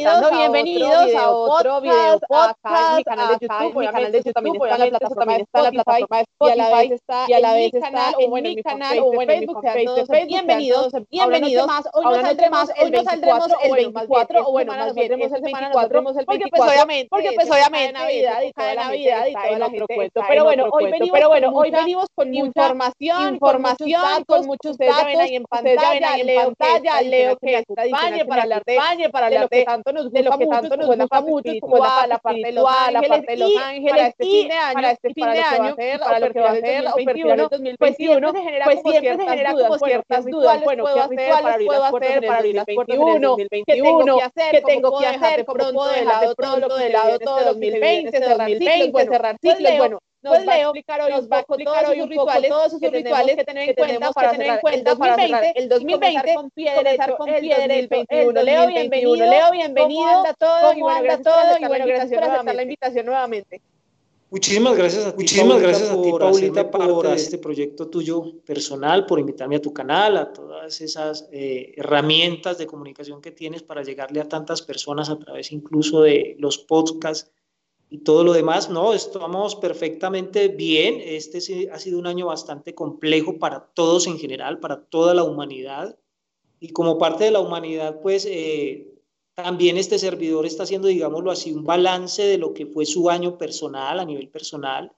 está conectando, bienvenidos, bienvenidos a otro video podcast, mi canal de YouTube, mi canal de YouTube también está la plataforma de Spotify, y a la vez está y a la vez está en mi canal o bueno, en mi fanpage de bienvenidos, bienvenidos, hoy no saldremos más, hoy no saldremos el 24, o bueno, más bien, el 24, porque pues obviamente, porque pues obviamente, Navidad y toda Navidad y toda la gente pero bueno, hoy venimos, pero bueno, hoy venimos con información, información, con muchos datos, ahí en pantalla, leo que acompañe para hablar de España, para hablar de, de tanto nos gusta, lo que tanto nos gusta mucho, como la, parte de los ángeles, parte de los ángeles, para este fin de año, para este fin de año, para lo que va a ser, o perfil 2021, pues siempre se genera como ciertas dudas, bueno, ¿qué rituales puedo hacer para abrir las puertas en el 2021? ¿Qué tengo que hacer? ¿Cómo puedo dejar de pronto de lado todo 2020, cerrar ciclos, cerrar ciclos? Bueno, nos pues va Leo, a explicar hoy, nos va a explicar hoy un rituales, todos esos rituales que tener en cuenta para tener en cuenta el 2020, el 2020 con pie derecho, con pie derecho, el 2021. Leo, bienvenido, Leo, bienvenido. ¿Cómo anda todo? Y bueno, gracias todo, y bueno, gracias por aceptar la invitación nuevamente. Muchísimas gracias a ti, Muchísimas gracias a ti, Paulita, por este proyecto tuyo personal, por invitarme a tu canal, a todas esas eh, herramientas de comunicación que tienes para llegarle a tantas personas a través incluso de los podcasts y todo lo demás, no, estamos perfectamente bien. Este ha sido un año bastante complejo para todos en general, para toda la humanidad. Y como parte de la humanidad, pues eh, también este servidor está haciendo, digámoslo así, un balance de lo que fue su año personal, a nivel personal.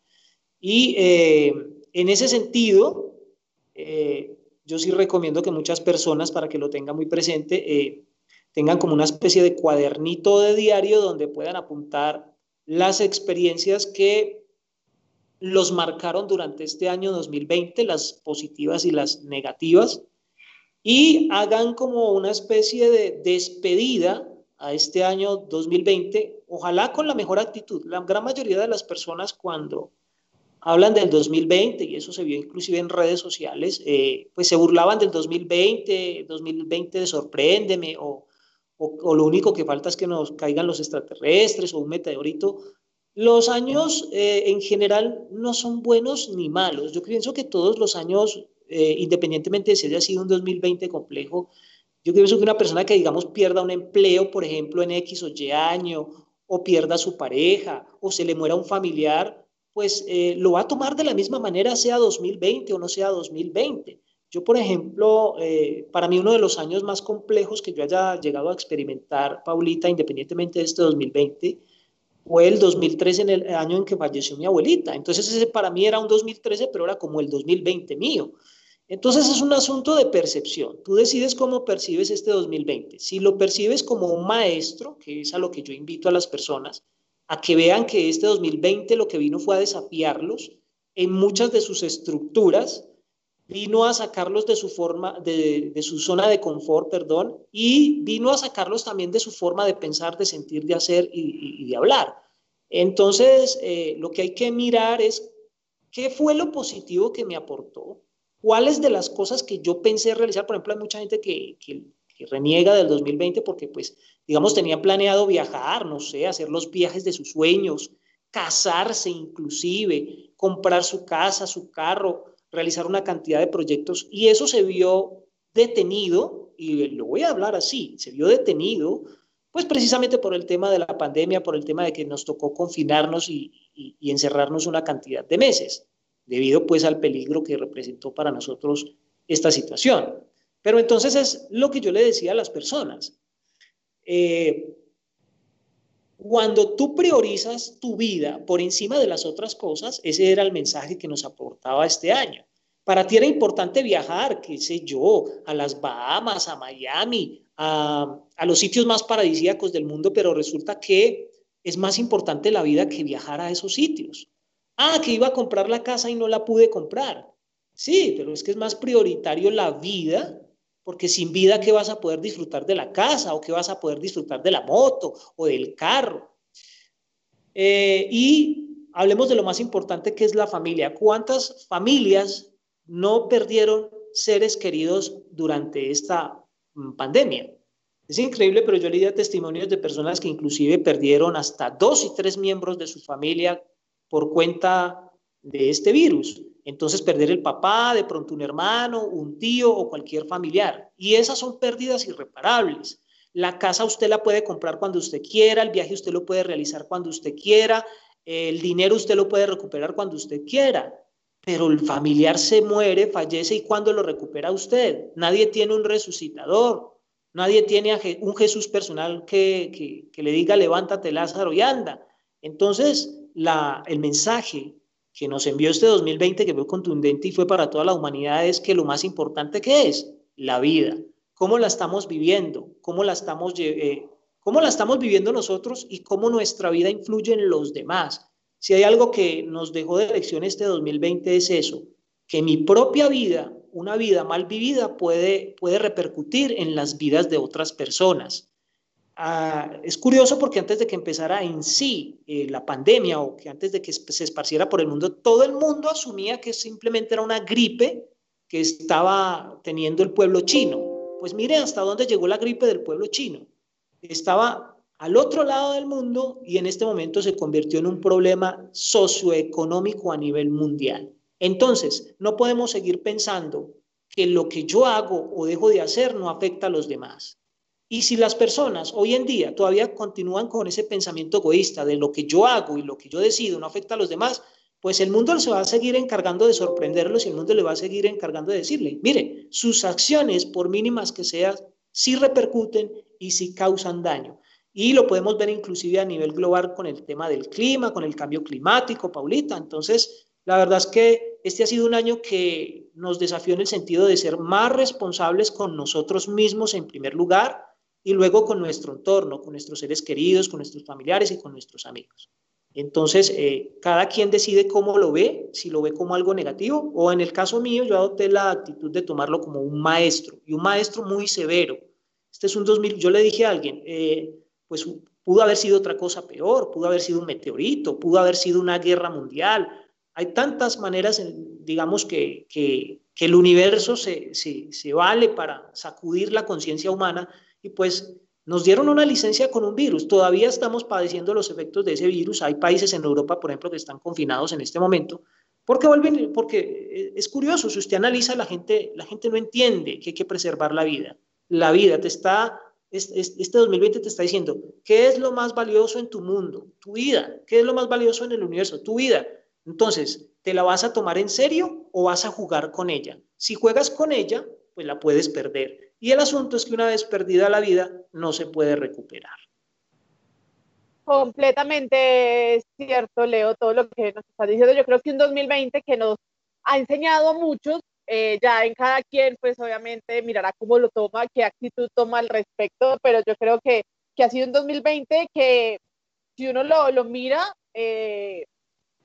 Y eh, en ese sentido, eh, yo sí recomiendo que muchas personas, para que lo tengan muy presente, tengan como una especie de cuadernito de diario donde puedan apuntar las experiencias que los marcaron durante este año 2020, las positivas y las negativas, y hagan como una especie de despedida a este año 2020, ojalá con la mejor actitud. La gran mayoría de las personas cuando hablan del 2020, y eso se vio inclusive en redes sociales, eh, pues se burlaban del 2020, 2020 de sorpréndeme, o o, lo único que falta es que nos caigan los extraterrestres o un meteorito. Los años eh, en general no son buenos ni malos. Yo pienso que todos los años, eh, independientemente de si haya sido un 2020 complejo, yo pienso que una persona que, digamos, pierda un empleo, por ejemplo, en X o Y año, o pierda a su pareja, o se le muera un familiar, pues eh, lo va a tomar de la misma manera, sea 2020 o no sea 2020. Yo, por ejemplo, eh, para mí uno de los años más complejos que yo haya llegado a experimentar, Paulita, independientemente de este 2020, fue el 2013, en el año en que falleció mi abuelita. Entonces ese para mí era un 2013, pero era como el 2020 mío. Entonces es un asunto de percepción. Tú decides cómo percibes este 2020. Si lo percibes como un maestro, que es a lo que yo invito a las personas, a que vean que este 2020 lo que vino fue a desafiarlos en muchas de sus estructuras, vino a sacarlos de su forma, de, su zona de confort, perdón, y vino a sacarlos también de su forma de pensar, de sentir, de hacer y, de hablar. Entonces, eh, lo que hay que mirar es qué fue lo positivo que me aportó, cuáles de las cosas que yo pensé realizar, por ejemplo, hay mucha gente que, que, que reniega del 2020 porque, pues, digamos, tenía planeado viajar, no sé, hacer los viajes de sus sueños, casarse inclusive, comprar su casa, su carro, realizar una cantidad de proyectos y eso se vio detenido, y lo voy a hablar así, se vio detenido, pues precisamente por el tema de la pandemia, por el tema de que nos tocó confinarnos y, encerrarnos una cantidad de meses, debido pues al peligro que representó para nosotros esta situación. Pero entonces es lo que yo le decía a las personas. Eh, cuando tú priorizas tu vida por encima de las otras cosas, ese era el mensaje que nos aportaba este año. Para ti era importante viajar, qué sé yo, a las Bahamas, a Miami, a, los sitios más paradisíacos del mundo, pero resulta que es más importante la vida que viajar a esos sitios. Ah, que iba a comprar la casa y no la pude comprar. Sí, pero es que es más prioritario la vida porque sin vida, ¿qué vas a poder disfrutar de la casa o qué vas a poder disfrutar de la moto o del carro? Eh, y hablemos de lo más importante que es la familia. ¿Cuántas familias no perdieron seres queridos durante esta mm, pandemia? Es increíble, pero yo leía testimonios de personas que inclusive perdieron hasta dos y tres miembros de su familia por cuenta de este virus. Entonces perder el papá, de pronto un hermano, un tío o cualquier familiar. Y esas son pérdidas irreparables. La casa usted la puede comprar cuando usted quiera, el viaje usted lo puede realizar cuando usted quiera, el dinero usted lo puede recuperar cuando usted quiera, pero el familiar se muere, fallece y cuando lo recupera usted. Nadie tiene un resucitador, nadie tiene un Jesús personal que, que, le diga levántate Lázaro y anda. Entonces, el mensaje que nos envió este 2020, que fue contundente y fue para toda la humanidad, es que lo más importante que es la vida, cómo la estamos viviendo, cómo la estamos, eh, cómo la estamos viviendo nosotros y cómo nuestra vida influye en los demás. Si hay algo que nos dejó de lección este 2020 es eso, que mi propia vida, una vida mal vivida, puede, puede repercutir en las vidas de otras personas. Ah, es curioso porque antes de que empezara en sí eh, la pandemia o que antes de que se esparciera por el mundo, todo el mundo asumía que simplemente era una gripe que estaba teniendo el pueblo chino. Pues mire hasta dónde llegó la gripe del pueblo chino. Estaba al otro lado del mundo y en este momento se convirtió en un problema socioeconómico a nivel mundial. Entonces, no podemos seguir pensando que lo que yo hago o dejo de hacer no afecta a los demás. Y si las personas hoy en día todavía continúan con ese pensamiento egoísta de lo que yo hago y lo que yo decido no afecta a los demás, pues el mundo se va a seguir encargando de sorprenderlos y el mundo le va a seguir encargando de decirle, mire, sus acciones, por mínimas que sean, sí repercuten y sí causan daño. Y lo podemos ver inclusive a nivel global con el tema del clima, con el cambio climático, Paulita. Entonces, la verdad es que este ha sido un año que nos desafió en el sentido de ser más responsables con nosotros mismos en primer lugar, y luego con nuestro entorno, con nuestros seres queridos, con nuestros familiares y con nuestros amigos. Entonces, eh, cada quien decide cómo lo ve, si lo ve como algo negativo o en el caso mío, yo adopté la actitud de tomarlo como un maestro y un maestro muy severo. Este es un 2000, yo le dije a alguien, eh, pues pudo haber sido otra cosa peor, pudo haber sido un meteorito, pudo haber sido una guerra mundial. Hay tantas maneras, digamos, que, que, el universo se, se vale para sacudir la conciencia humana y pues nos dieron una licencia con un virus. Todavía estamos padeciendo los efectos de ese virus. Hay países en Europa, por ejemplo, que están confinados en este momento. Porque vuelven, porque eh, es curioso, si usted analiza, la gente, la gente no entiende que hay que preservar la vida. La vida te está, este 2020 te está diciendo, ¿qué es lo más valioso en tu mundo? Tu vida. ¿Qué es lo más valioso en el universo? Tu vida. Entonces, ¿te la vas a tomar en serio o vas a jugar con ella? Si juegas con ella, pues la puedes perder. Y el asunto es que una vez perdida la vida, no se puede recuperar. Completamente cierto, Leo, todo lo que nos está diciendo. Yo creo que un 2020 que nos ha enseñado a muchos, eh, ya en cada quien, pues obviamente mirará cómo lo toma, qué actitud toma al respecto, pero yo creo que, que ha sido un 2020 que si uno lo, lo mira, eh,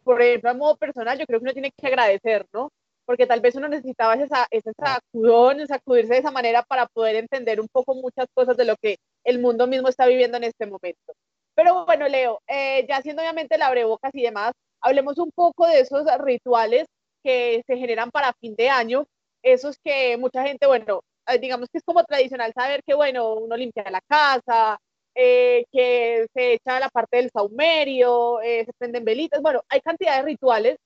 por ejemplo, a modo personal, yo creo que uno tiene que agradecer, ¿no? Porque tal vez uno necesitaba esa, ese sacudón, sacudirse de esa manera para poder entender un poco muchas cosas de lo que el mundo mismo está viviendo en este momento. Pero bueno, Leo, eh, ya siendo obviamente la abrebocas y demás, hablemos un poco de esos rituales que se generan para fin de año, esos que mucha gente, bueno, eh, digamos que es como tradicional saber que, bueno, uno limpia la casa, eh, que se echa la parte del saumerio, se prenden velitas, bueno, hay cantidad de rituales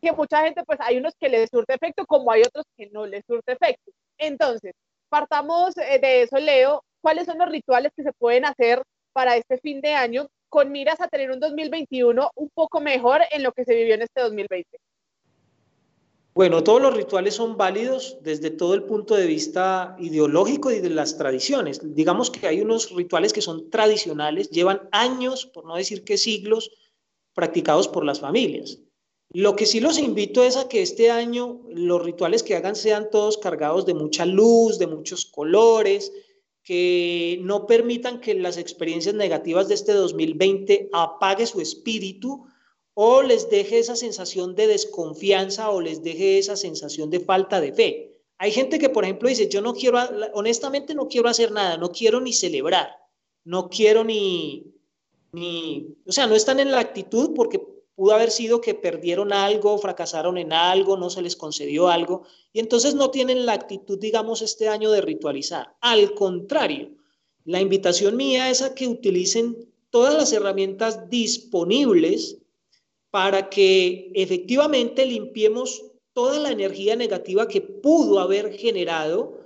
que mucha gente, pues hay unos que les surte efecto, como hay otros que no les surte efecto. Entonces, partamos eh, de eso, Leo. ¿Cuáles son los rituales que se pueden hacer para este fin de año con miras a tener un 2021 un poco mejor en lo que se vivió en este 2020? Bueno, todos los rituales son válidos desde todo el punto de vista ideológico y de las tradiciones. Digamos que hay unos rituales que son tradicionales, llevan años, por no decir que siglos, practicados por las familias. Lo que sí los invito es a que este año los rituales que hagan sean todos cargados de mucha luz, de muchos colores, que no permitan que las experiencias negativas de este 2020 apague su espíritu o les deje esa sensación de desconfianza o les deje esa sensación de falta de fe. Hay gente que, por ejemplo, dice, yo no quiero, honestamente no quiero hacer nada, no quiero ni celebrar, no quiero ni, ni, o sea, no están en la actitud porque pudo haber sido que perdieron algo, fracasaron en algo, no se les concedió algo, y entonces no tienen la actitud, digamos, este año de ritualizar. Al contrario, la invitación mía es a que utilicen todas las herramientas disponibles para que efectivamente limpiemos toda la energía negativa que pudo haber generado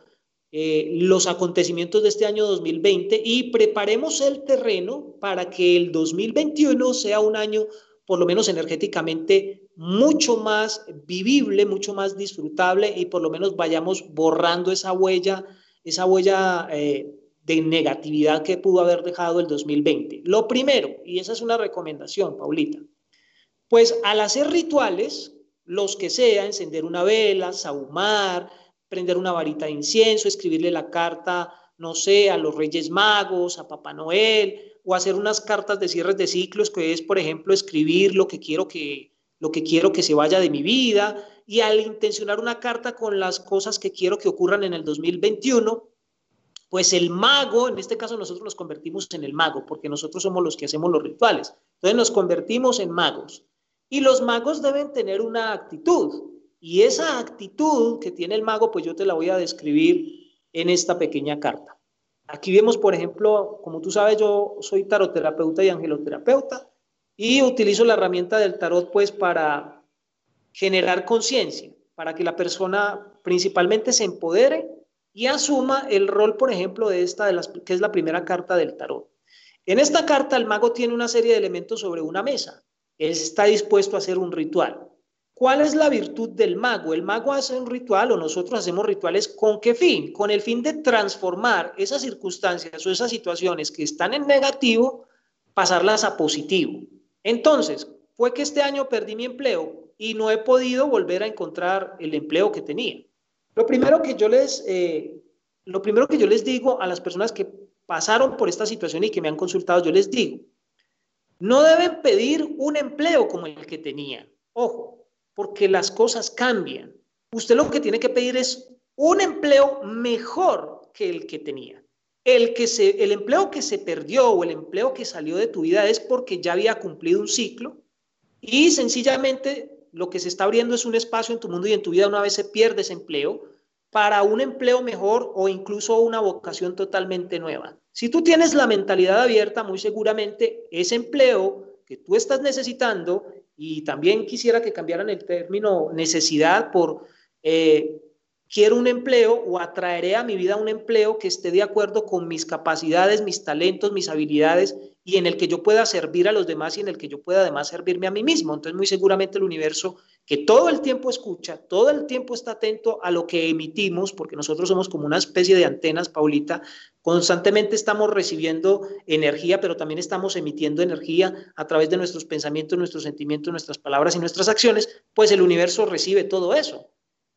eh, los acontecimientos de este año 2020 y preparemos el terreno para que el 2021 sea un año, por lo menos energéticamente, mucho más vivible, mucho más disfrutable y por lo menos vayamos borrando esa huella, esa huella eh, de negatividad que pudo haber dejado el 2020. Lo primero, y esa es una recomendación, Paulita, pues al hacer rituales, los que sea, encender una vela, sahumar, prender una varita de incienso, escribirle la carta, no sé, a los Reyes Magos, a Papá Noel, o hacer unas cartas de cierres de ciclos, que es, por ejemplo, escribir lo que quiero que, lo que, quiero que se vaya de mi vida, y al intencionar una carta con las cosas que quiero que ocurran en el 2021, pues el mago, en este caso nosotros nos convertimos en el mago, porque nosotros somos los que hacemos los rituales. Entonces nos convertimos en magos. Y los magos deben tener una actitud. Y esa actitud que tiene el mago, pues yo te la voy a describir en esta pequeña carta. Aquí vemos, por ejemplo, como tú sabes, yo soy taroterapeuta y angeloterapeuta y utilizo la herramienta del tarot pues para generar conciencia, para que la persona principalmente se empodere y asuma el rol, por ejemplo, de esta, de las, que es la primera carta del tarot. En esta carta el mago tiene una serie de elementos sobre una mesa. Él está dispuesto a hacer un ritual. ¿Cuál es la virtud del mago? El mago hace un ritual o nosotros hacemos rituales con qué fin? Con el fin de transformar esas circunstancias o esas situaciones que están en negativo, pasarlas a positivo. Entonces, fue que este año perdí mi empleo y no he podido volver a encontrar el empleo que tenía. Lo primero que yo les, eh, lo primero que yo les digo a las personas que pasaron por esta situación y que me han consultado, yo les digo, no deben pedir un empleo como el que tenía. Ojo, porque las cosas cambian. Usted lo que tiene que pedir es un empleo mejor que el que tenía. El, que el empleo que se perdió o el empleo que salió de tu vida es porque ya había cumplido un ciclo y sencillamente lo que se está abriendo es un espacio en tu mundo y en tu vida una vez se pierde ese empleo para un empleo mejor o incluso una vocación totalmente nueva. Si tú tienes la mentalidad abierta, muy seguramente ese empleo que tú estás necesitando y también quisiera que cambiaran el término necesidad por eh, quiero un empleo o atraeré a mi vida un empleo que esté de acuerdo con mis capacidades, mis talentos, mis habilidades y en el que yo pueda servir a los demás y en el que yo pueda además servirme a mí mismo. Entonces, muy seguramente el universo que todo el tiempo escucha, todo el tiempo está atento a lo que emitimos, porque nosotros somos como una especie de antenas, Paulita, constantemente estamos recibiendo energía, pero también estamos emitiendo energía a través de nuestros pensamientos, nuestros sentimientos, nuestras palabras y nuestras acciones, pues el universo recibe todo eso.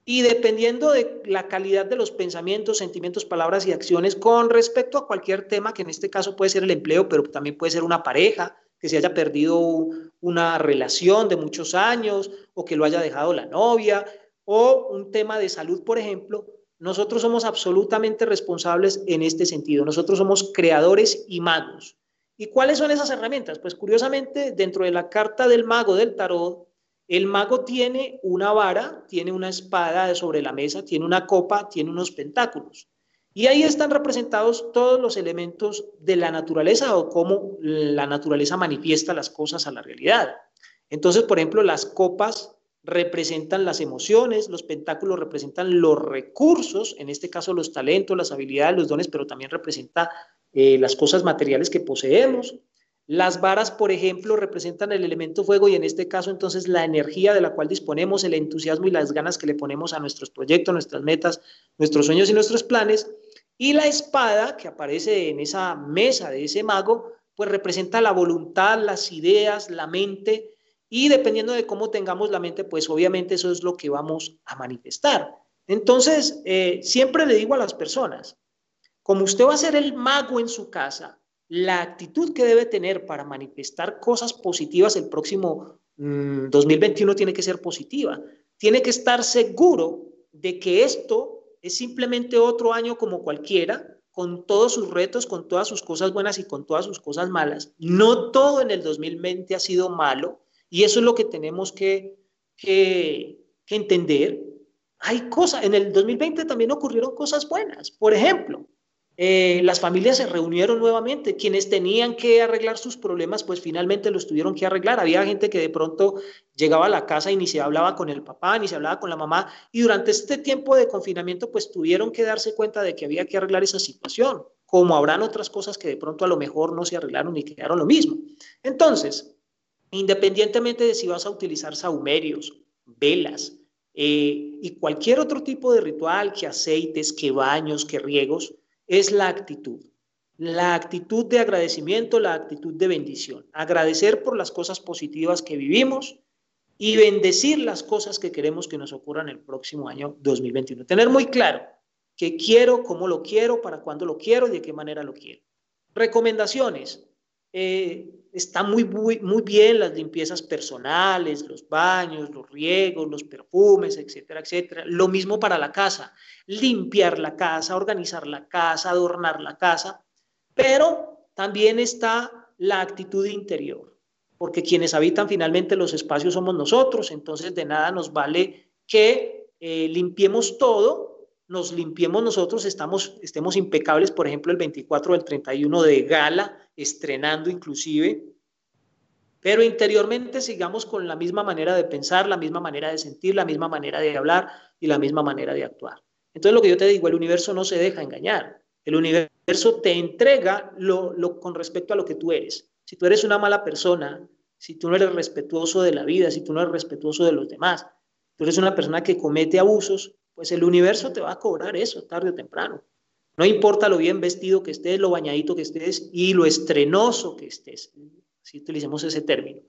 Y dependiendo de la calidad de los pensamientos, sentimientos, palabras y acciones con respecto a cualquier tema, que en este caso puede ser el empleo, pero también puede ser una pareja, que se haya perdido una relación de muchos años o que lo haya dejado la novia o un tema de salud, por ejemplo, nosotros somos absolutamente responsables en este sentido. Nosotros somos creadores y magos. ¿Y cuáles son esas herramientas? Pues curiosamente, dentro de la carta del mago del tarot, el mago tiene una vara, tiene una espada sobre la mesa, tiene una copa, tiene unos pentáculos. Y ahí están representados todos los elementos de la naturaleza o cómo la naturaleza manifiesta las cosas a la realidad. Entonces, por ejemplo, las copas representan las emociones, los pentáculos representan los recursos, en este caso los talentos, las habilidades, los dones, pero también representa eh, las cosas materiales que poseemos. Las varas, por ejemplo, representan el elemento fuego y en este caso entonces la energía de la cual disponemos, el entusiasmo y las ganas que le ponemos a nuestros proyectos, nuestras metas, nuestros sueños y nuestros planes. Y la espada que aparece en esa mesa de ese mago, pues representa la voluntad, las ideas, la mente y dependiendo de cómo tengamos la mente, pues obviamente eso es lo que vamos a manifestar. Entonces, eh, siempre le digo a las personas, como usted va a ser el mago en su casa, la actitud que debe tener para manifestar cosas positivas el próximo 2021 mm, tiene que ser positiva. Tiene que estar seguro de que esto es simplemente otro año como cualquiera, con todos sus retos, con todas sus cosas buenas y con todas sus cosas malas. No todo en el 2020 ha sido malo y eso es lo que tenemos que, entender. Hay cosas, en el 2020 también ocurrieron cosas buenas. Por ejemplo, eh, las familias se reunieron nuevamente. Quienes tenían que arreglar sus problemas, pues finalmente los tuvieron que arreglar. Había gente que de pronto llegaba a la casa y ni se hablaba con el papá, ni se hablaba con la mamá. Y durante este tiempo de confinamiento, pues tuvieron que darse cuenta de que había que arreglar esa situación, como habrán otras cosas que de pronto a lo mejor no se arreglaron y quedaron lo mismo. Entonces, independientemente de si vas a utilizar saumerios, velas eh, y cualquier otro tipo de ritual, que aceites, que baños, que riegos, es la actitud. La actitud de agradecimiento, la actitud de bendición. Agradecer por las cosas positivas que vivimos y bendecir las cosas que queremos que nos ocurran el próximo año 2021. Tener muy claro qué quiero, cómo lo quiero, para cuándo lo quiero y de qué manera lo quiero. Recomendaciones. Eh, está muy, muy, bien las limpiezas personales, los baños, los riegos, los perfumes, etcétera, etcétera. Lo mismo para la casa, limpiar la casa, organizar la casa, adornar la casa, pero también está la actitud interior, porque quienes habitan finalmente los espacios somos nosotros, entonces de nada nos vale que eh, limpiemos todo nos limpiemos nosotros, estamos, estemos impecables, por ejemplo, el 24 o el 31 de gala, estrenando inclusive, pero interiormente sigamos con la misma manera de pensar, la misma manera de sentir, la misma manera de hablar y la misma manera de actuar. Entonces lo que yo te digo, el universo no se deja engañar, el universo te entrega lo, con respecto a lo que tú eres. Si tú eres una mala persona, si tú no eres respetuoso de la vida, si tú no eres respetuoso de los demás, tú eres una persona que comete abusos, pues el universo te va a cobrar eso tarde o temprano. No importa lo bien vestido que estés, lo bañadito que estés y lo estrenoso que estés, si utilicemos ese término.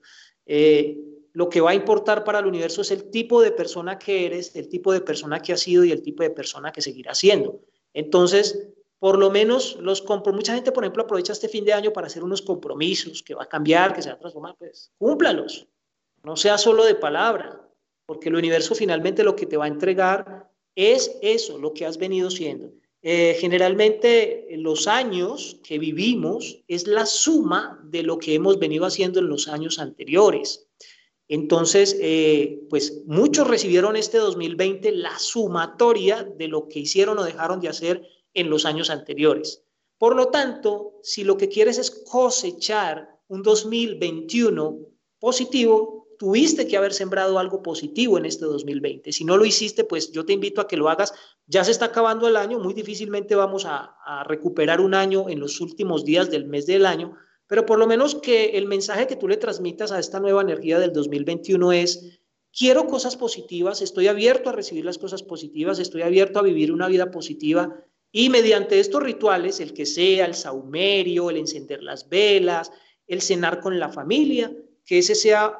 Eh, lo que va a importar para el universo es el tipo de persona que eres, el tipo de persona que has sido y el tipo de persona que seguirás siendo. Entonces, por lo menos los mucha gente, por ejemplo, aprovecha este fin de año para hacer unos compromisos que va a cambiar, que se va a transformar, pues cúmplalos. No sea solo de palabra, porque el universo finalmente lo que te va a entregar es eso, lo que has venido siendo. Eh, generalmente los años que vivimos es la suma de lo que hemos venido haciendo en los años anteriores. Entonces, eh, pues muchos recibieron este 2020 la sumatoria de lo que hicieron o dejaron de hacer en los años anteriores. Por lo tanto, si lo que quieres es cosechar un 2021 positivo, tuviste que haber sembrado algo positivo en este 2020. Si no lo hiciste, pues yo te invito a que lo hagas. Ya se está acabando el año, muy difícilmente vamos a, recuperar un año en los últimos días del mes del año, pero por lo menos que el mensaje que tú le transmitas a esta nueva energía del 2021 es, quiero cosas positivas, estoy abierto a recibir las cosas positivas, estoy abierto a vivir una vida positiva y mediante estos rituales, el que sea el saumerio, el encender las velas, el cenar con la familia, que ese sea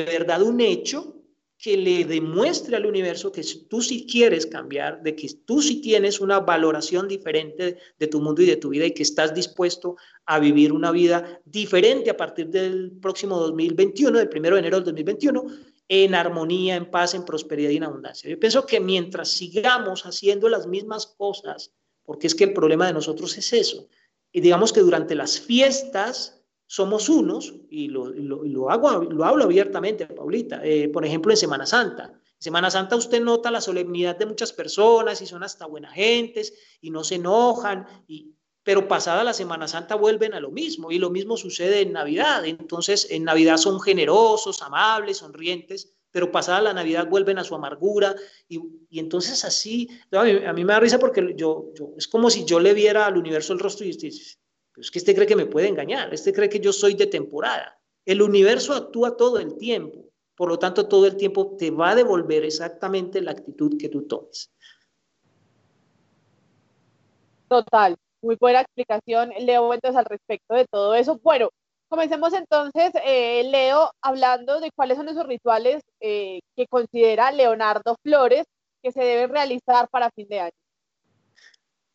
de verdad un hecho que le demuestre al universo que tú sí quieres cambiar, de que tú sí tienes una valoración diferente de tu mundo y de tu vida y que estás dispuesto a vivir una vida diferente a partir del próximo 2021, del primero de enero del 2021, en armonía, en paz, en prosperidad y en abundancia. Yo pienso que mientras sigamos haciendo las mismas cosas, porque es que el problema de nosotros es eso, y digamos que durante las fiestas somos unos, y lo, lo, hago, lo hablo abiertamente, Paulita, eh, por ejemplo, en Semana Santa. En Semana Santa usted nota la solemnidad de muchas personas y son hasta buenas gentes y no se enojan, y, pero pasada la Semana Santa vuelven a lo mismo y lo mismo sucede en Navidad. Entonces, en Navidad son generosos, amables, sonrientes, pero pasada la Navidad vuelven a su amargura y, y entonces así, a mí, me da risa porque yo, yo, es como si yo le viera al universo el rostro y pero es que este cree que me puede engañar, este cree que yo soy de temporada. El universo actúa todo el tiempo, por lo tanto todo el tiempo te va a devolver exactamente la actitud que tú tomes. Total, muy buena explicación, Leo, entonces al respecto de todo eso. Bueno, comencemos entonces, eh, Leo, hablando de cuáles son esos rituales eh, que considera Leonardo Flores que se deben realizar para fin de año.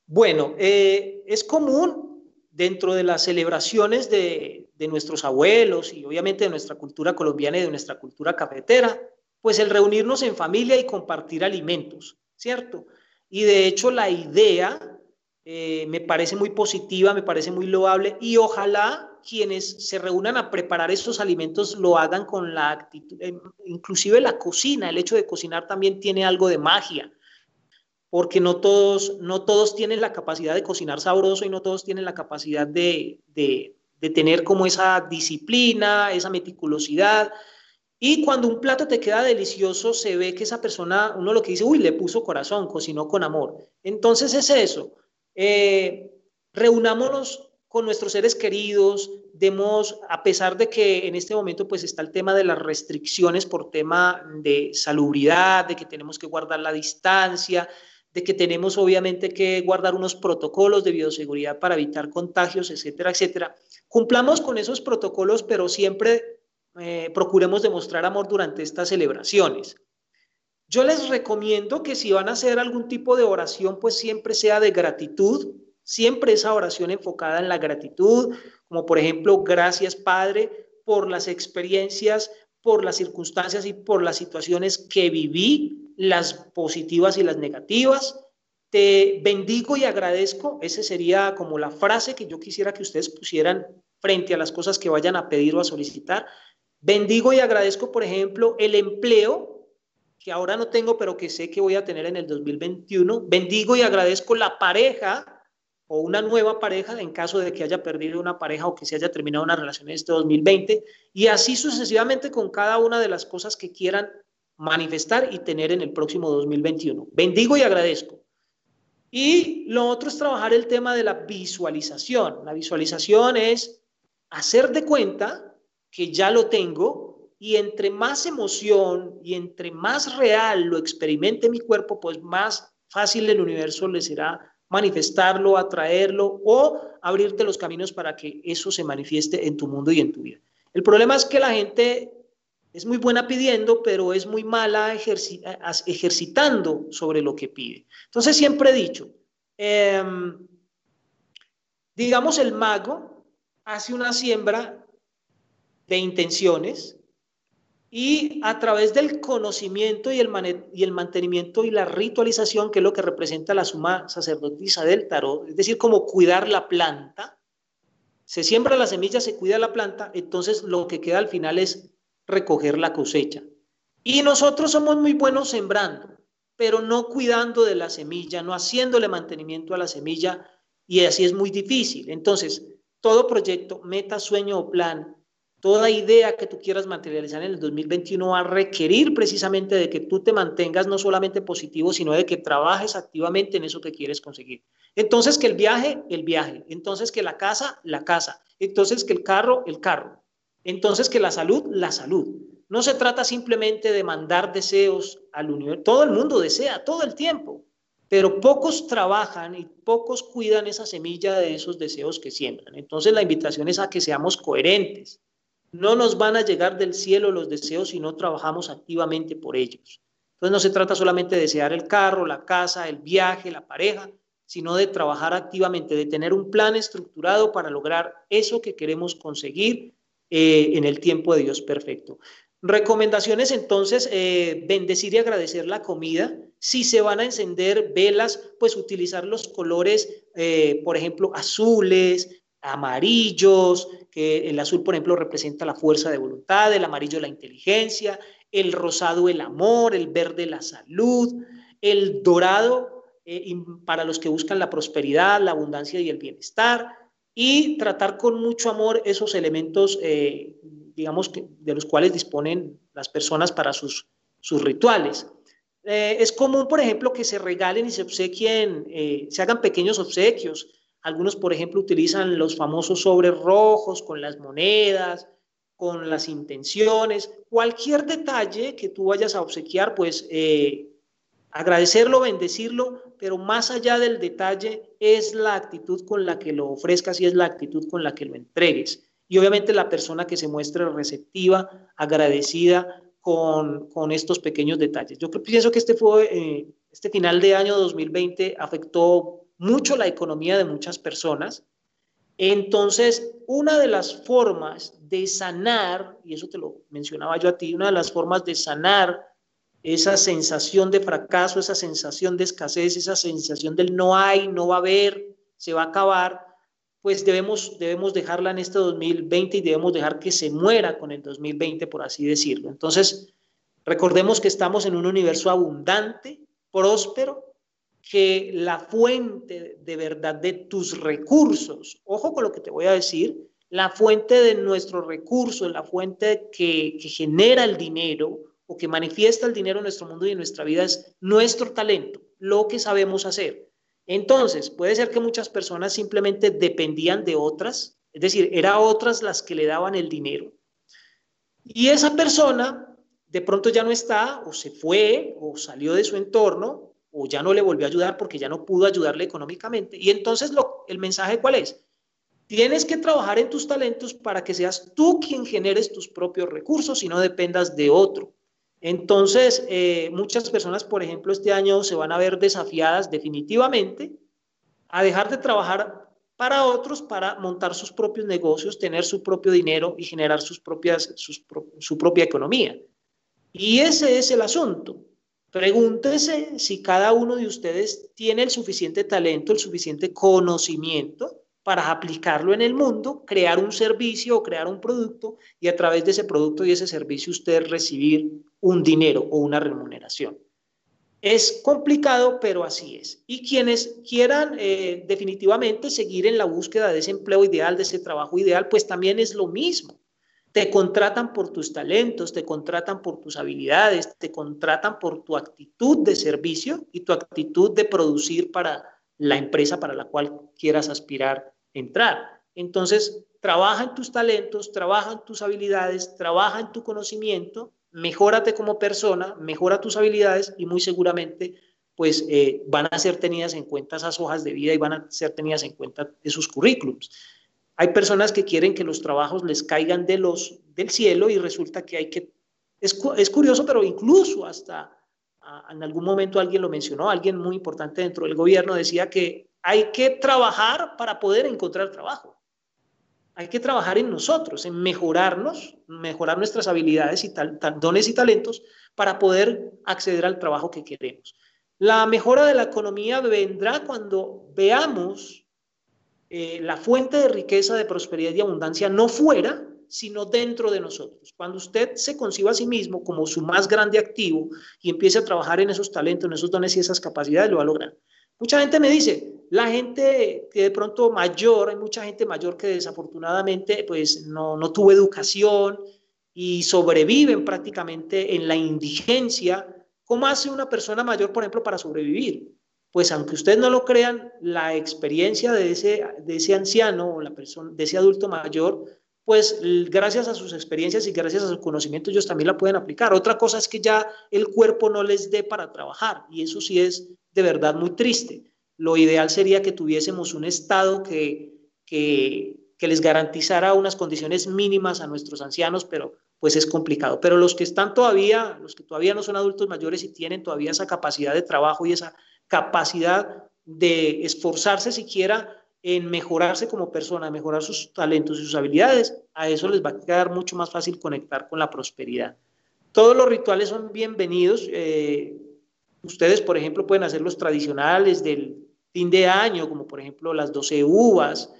Bueno, eh, es común dentro de las celebraciones de, nuestros abuelos y obviamente de nuestra cultura colombiana y de nuestra cultura cafetera, pues el reunirnos en familia y compartir alimentos, ¿cierto? Y de hecho la idea eh, me parece muy positiva, me parece muy loable y ojalá quienes se reúnan a preparar estos alimentos lo hagan con la actitud, eh, inclusive la cocina, el hecho de cocinar también tiene algo de magia porque no todos, no todos tienen la capacidad de cocinar sabroso y no todos tienen la capacidad de, de, tener como esa disciplina, esa meticulosidad. Y cuando un plato te queda delicioso, se ve que esa persona, uno lo que dice, uy, le puso corazón, cocinó con amor. Entonces es eso. Eh, reunámonos con nuestros seres queridos, demos, a pesar de que en este momento pues está el tema de las restricciones por tema de salubridad, de que tenemos que guardar la distancia, de que tenemos obviamente que guardar unos protocolos de bioseguridad para evitar contagios, etcétera, etcétera. Cumplamos con esos protocolos, pero siempre eh, procuremos demostrar amor durante estas celebraciones. Yo les recomiendo que si van a hacer algún tipo de oración, pues siempre sea de gratitud, siempre esa oración enfocada en la gratitud, como por ejemplo, gracias Padre por las experiencias, por las circunstancias y por las situaciones que viví, las positivas y las negativas. Te bendigo y agradezco, esa sería como la frase que yo quisiera que ustedes pusieran frente a las cosas que vayan a pedir o a solicitar. Bendigo y agradezco, por ejemplo, el empleo que ahora no tengo, pero que sé que voy a tener en el 2021. Bendigo y agradezco la pareja o una nueva pareja en caso de que haya perdido una pareja o que se haya terminado una relación en este 2020 y así sucesivamente con cada una de las cosas que quieran manifestar y tener en el próximo 2021. Bendigo y agradezco. Y lo otro es trabajar el tema de la visualización. La visualización es hacer de cuenta que ya lo tengo y entre más emoción y entre más real lo experimente mi cuerpo, pues más fácil el universo le será manifestarlo, atraerlo o abrirte los caminos para que eso se manifieste en tu mundo y en tu vida. El problema es que la gente es muy buena pidiendo, pero es muy mala ejercitando sobre lo que pide. Entonces siempre he dicho, em, digamos el mago hace una siembra de intenciones y a través del conocimiento y el, y el mantenimiento y la ritualización, que es lo que representa la suma sacerdotisa del tarot, es decir, como cuidar la planta, se siembra la semilla, se cuida la planta, entonces lo que queda al final es recoger la cosecha. Y nosotros somos muy buenos sembrando, pero no cuidando de la semilla, no haciéndole mantenimiento a la semilla, y así es muy difícil. Entonces, todo proyecto, meta, sueño o plan toda idea que tú quieras materializar en el 2021 va a requerir precisamente de que tú te mantengas no solamente positivo, sino de que trabajes activamente en eso que quieres conseguir. Entonces que el viaje, el viaje. Entonces que la casa, la casa. Entonces que el carro, el carro. Entonces que la salud, la salud. No se trata simplemente de mandar deseos al universo. Todo el mundo desea, todo el tiempo. Pero pocos trabajan y pocos cuidan esa semilla de esos deseos que siembran. Entonces la invitación es a que seamos coherentes no nos van a llegar del cielo los deseos si no trabajamos activamente por ellos. Entonces no se trata solamente de desear el carro, la casa, el viaje, la pareja, sino de trabajar activamente, de tener un plan estructurado para lograr eso que queremos conseguir eh, en el tiempo de Dios perfecto. Recomendaciones entonces, eh, bendecir y agradecer la comida. Si se van a encender velas, pues utilizar los colores, eh, por ejemplo, azules, amarillos, que el azul, por ejemplo, representa la fuerza de voluntad, el amarillo la inteligencia, el rosado el amor, el verde la salud, el dorado para los que buscan la prosperidad, la abundancia y el bienestar, y tratar con mucho amor esos elementos, eh, digamos, de los cuales disponen las personas para sus, sus rituales. Eh, es común, por ejemplo, que se regalen y se obsequien, se hagan pequeños obsequios, algunos, por ejemplo, utilizan los famosos sobres rojos con las monedas, con las intenciones. Cualquier detalle que tú vayas a obsequiar, pues eh, agradecerlo, bendecirlo, pero más allá del detalle es la actitud con la que lo ofrezcas y es la actitud con la que lo entregues. Y obviamente la persona que se muestre receptiva, agradecida con, con estos pequeños detalles. Yo pienso que este, fue, eh, este final de año 2020 afectó mucho la economía de muchas personas. Entonces, una de las formas de sanar, y eso te lo mencionaba yo a ti, una de las formas de sanar esa sensación de fracaso, esa sensación de escasez, esa sensación del no hay, no va a haber, se va a acabar, pues debemos, debemos dejarla en este 2020 y debemos dejar que se muera con el 2020, por así decirlo. Entonces, recordemos que estamos en un universo abundante, próspero, que la fuente de verdad de tus recursos, ojo con lo que te voy a decir, la fuente de nuestros recursos, la fuente que, que genera el dinero o que manifiesta el dinero en nuestro mundo y en nuestra vida es nuestro talento, lo que sabemos hacer. Entonces, puede ser que muchas personas simplemente dependían de otras, es decir, eran otras las que le daban el dinero. Y esa persona de pronto ya no está, o se fue, o salió de su entorno, o ya no le volvió a ayudar porque ya no pudo ayudarle económicamente. Y entonces lo, el mensaje cuál es? Tienes que trabajar en tus talentos para que seas tú quien generes tus propios recursos y no dependas de otro. Entonces, eh, muchas personas, por ejemplo, este año se van a ver desafiadas definitivamente a dejar de trabajar para otros, para montar sus propios negocios, tener su propio dinero y generar sus propias, su propia economía. Y ese es el asunto. Pregúntese si cada uno de ustedes tiene el suficiente talento, el suficiente conocimiento para aplicarlo en el mundo, crear un servicio o crear un producto y a través de ese producto y ese servicio usted recibir un dinero o una remuneración. Es complicado, pero así es. Y quienes quieran eh, definitivamente seguir en la búsqueda de ese empleo ideal, de ese trabajo ideal, pues también es lo mismo. Te contratan por tus talentos, te contratan por tus habilidades, te contratan por tu actitud de servicio y tu actitud de producir para la empresa para la cual quieras aspirar entrar. Entonces, trabaja en tus talentos, trabaja en tus habilidades, trabaja en tu conocimiento, mejórate como persona, mejora tus habilidades y muy seguramente pues eh, van a ser tenidas en cuenta esas hojas de vida y van a ser tenidas en cuenta esos currículums. Hay personas que quieren que los trabajos les caigan de los, del cielo y resulta que hay que... Es, es curioso, pero incluso hasta en algún momento alguien lo mencionó, alguien muy importante dentro del gobierno decía que hay que trabajar para poder encontrar trabajo. Hay que trabajar en nosotros, en mejorarnos, mejorar nuestras habilidades y dones y talentos para poder acceder al trabajo que queremos. La mejora de la economía vendrá cuando veamos eh, la fuente de riqueza, de prosperidad y abundancia no fuera, sino dentro de nosotros. Cuando usted se conciba a sí mismo como su más grande activo y empiece a trabajar en esos talentos, en esos dones y esas capacidades, lo va a lograr. Mucha gente me dice, la gente que de pronto mayor, hay mucha gente mayor que desafortunadamente pues no, no tuvo educación y sobreviven prácticamente en la indigencia. ¿Cómo hace una persona mayor, por ejemplo, para sobrevivir? Pues aunque ustedes no lo crean, la experiencia de ese, de ese anciano o la persona, de ese adulto mayor, pues gracias a sus experiencias y gracias a su conocimiento ellos también la pueden aplicar. Otra cosa es que ya el cuerpo no les dé para trabajar y eso sí es de verdad muy triste. Lo ideal sería que tuviésemos un Estado que, que, les garantizara unas condiciones mínimas a nuestros ancianos, pero pues es complicado. Pero los que están todavía, los que todavía no son adultos mayores y tienen todavía esa capacidad de trabajo y esa capacidad de esforzarse siquiera en mejorarse como persona, mejorar sus talentos y sus habilidades, a eso les va a quedar mucho más fácil conectar con la prosperidad. Todos los rituales son bienvenidos. Eh, Ustedes, por ejemplo, pueden hacer los tradicionales del fin de año, como por ejemplo las 12 uvas,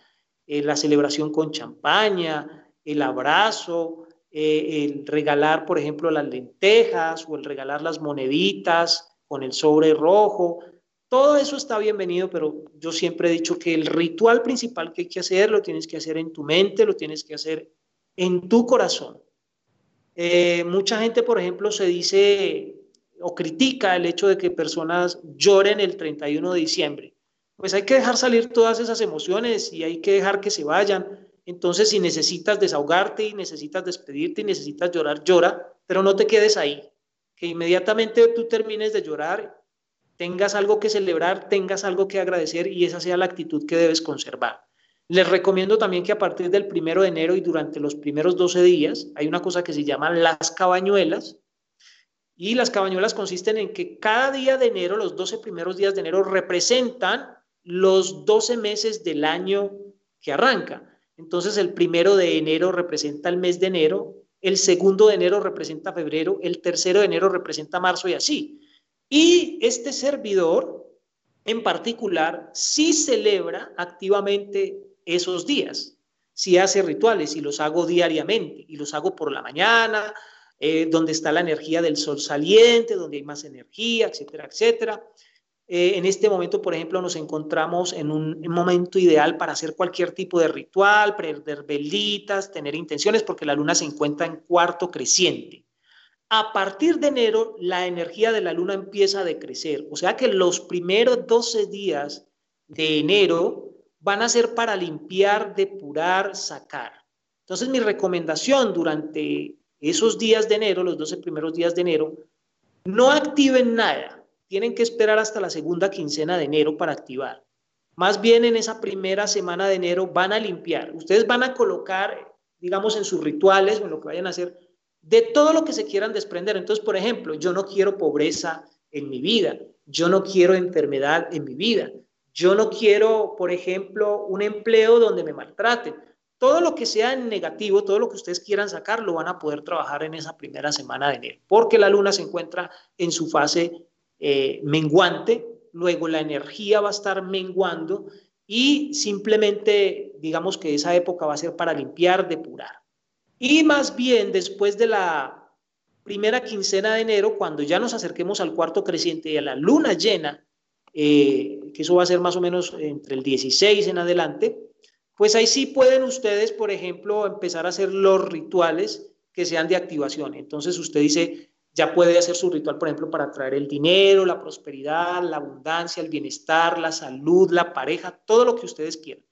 eh, la celebración con champaña, el abrazo, eh, el regalar, por ejemplo, las lentejas o el regalar las moneditas con el sobre rojo. Todo eso está bienvenido, pero yo siempre he dicho que el ritual principal que hay que hacer lo tienes que hacer en tu mente, lo tienes que hacer en tu corazón. Eh, mucha gente, por ejemplo, se dice o critica el hecho de que personas lloren el 31 de diciembre. Pues hay que dejar salir todas esas emociones y hay que dejar que se vayan. Entonces, si necesitas desahogarte y necesitas despedirte y necesitas llorar, llora, pero no te quedes ahí. Que inmediatamente tú termines de llorar, tengas algo que celebrar, tengas algo que agradecer y esa sea la actitud que debes conservar. Les recomiendo también que a partir del primero de enero y durante los primeros 12 días hay una cosa que se llama las cabañuelas, y las cabañuelas consisten en que cada día de enero, los 12 primeros días de enero, representan los 12 meses del año que arranca. Entonces, el primero de enero representa el mes de enero, el segundo de enero representa febrero, el tercero de enero representa marzo y así. Y este servidor en particular sí celebra activamente esos días, sí hace rituales y los hago diariamente y los hago por la mañana, eh, donde está la energía del sol saliente, donde hay más energía, etcétera, etcétera. Eh, en este momento, por ejemplo, nos encontramos en un momento ideal para hacer cualquier tipo de ritual, prender velitas, tener intenciones, porque la luna se encuentra en cuarto creciente. A partir de enero, la energía de la luna empieza a decrecer. O sea que los primeros 12 días de enero van a ser para limpiar, depurar, sacar. Entonces, mi recomendación durante esos días de enero, los 12 primeros días de enero, no activen nada tienen que esperar hasta la segunda quincena de enero para activar. Más bien en esa primera semana de enero van a limpiar. Ustedes van a colocar, digamos, en sus rituales o en lo que vayan a hacer, de todo lo que se quieran desprender. Entonces, por ejemplo, yo no quiero pobreza en mi vida, yo no quiero enfermedad en mi vida, yo no quiero, por ejemplo, un empleo donde me maltraten. Todo lo que sea negativo, todo lo que ustedes quieran sacar, lo van a poder trabajar en esa primera semana de enero, porque la luna se encuentra en su fase eh, menguante, luego la energía va a estar menguando y simplemente digamos que esa época va a ser para limpiar, depurar. Y más bien después de la primera quincena de enero, cuando ya nos acerquemos al cuarto creciente y a la luna llena, eh, que eso va a ser más o menos entre el 16 en adelante, pues ahí sí pueden ustedes, por ejemplo, empezar a hacer los rituales que sean de activación. Entonces usted dice, ya puede hacer su ritual, por ejemplo, para atraer el dinero, la prosperidad, la abundancia, el bienestar, la salud, la pareja, todo lo que ustedes quieran.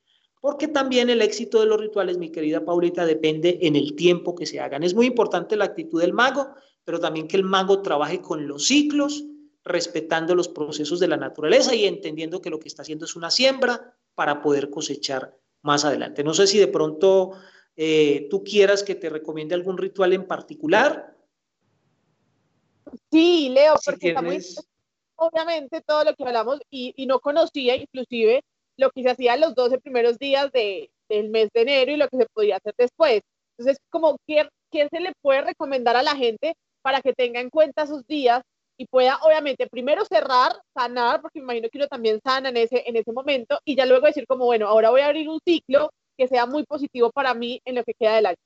Porque también el éxito de los rituales, mi querida Paulita, depende en el tiempo que se hagan. Es muy importante la actitud del mago, pero también que el mago trabaje con los ciclos, respetando los procesos de la naturaleza y entendiendo que lo que está haciendo es una siembra para poder cosechar más adelante. No sé si de pronto eh, tú quieras que te recomiende algún ritual en particular Sí, Leo, porque obviamente todo lo que hablamos y, no conocía inclusive lo que se hacía los 12 primeros días de, del mes de enero y lo que se podía hacer después. Entonces, como, ¿qué, ¿qué se le puede recomendar a la gente para que tenga en cuenta sus días y pueda, obviamente, primero cerrar, sanar, porque me imagino que uno también sana en ese, en ese momento, y ya luego decir como, bueno, ahora voy a abrir un ciclo que sea muy positivo para mí en lo que queda del año.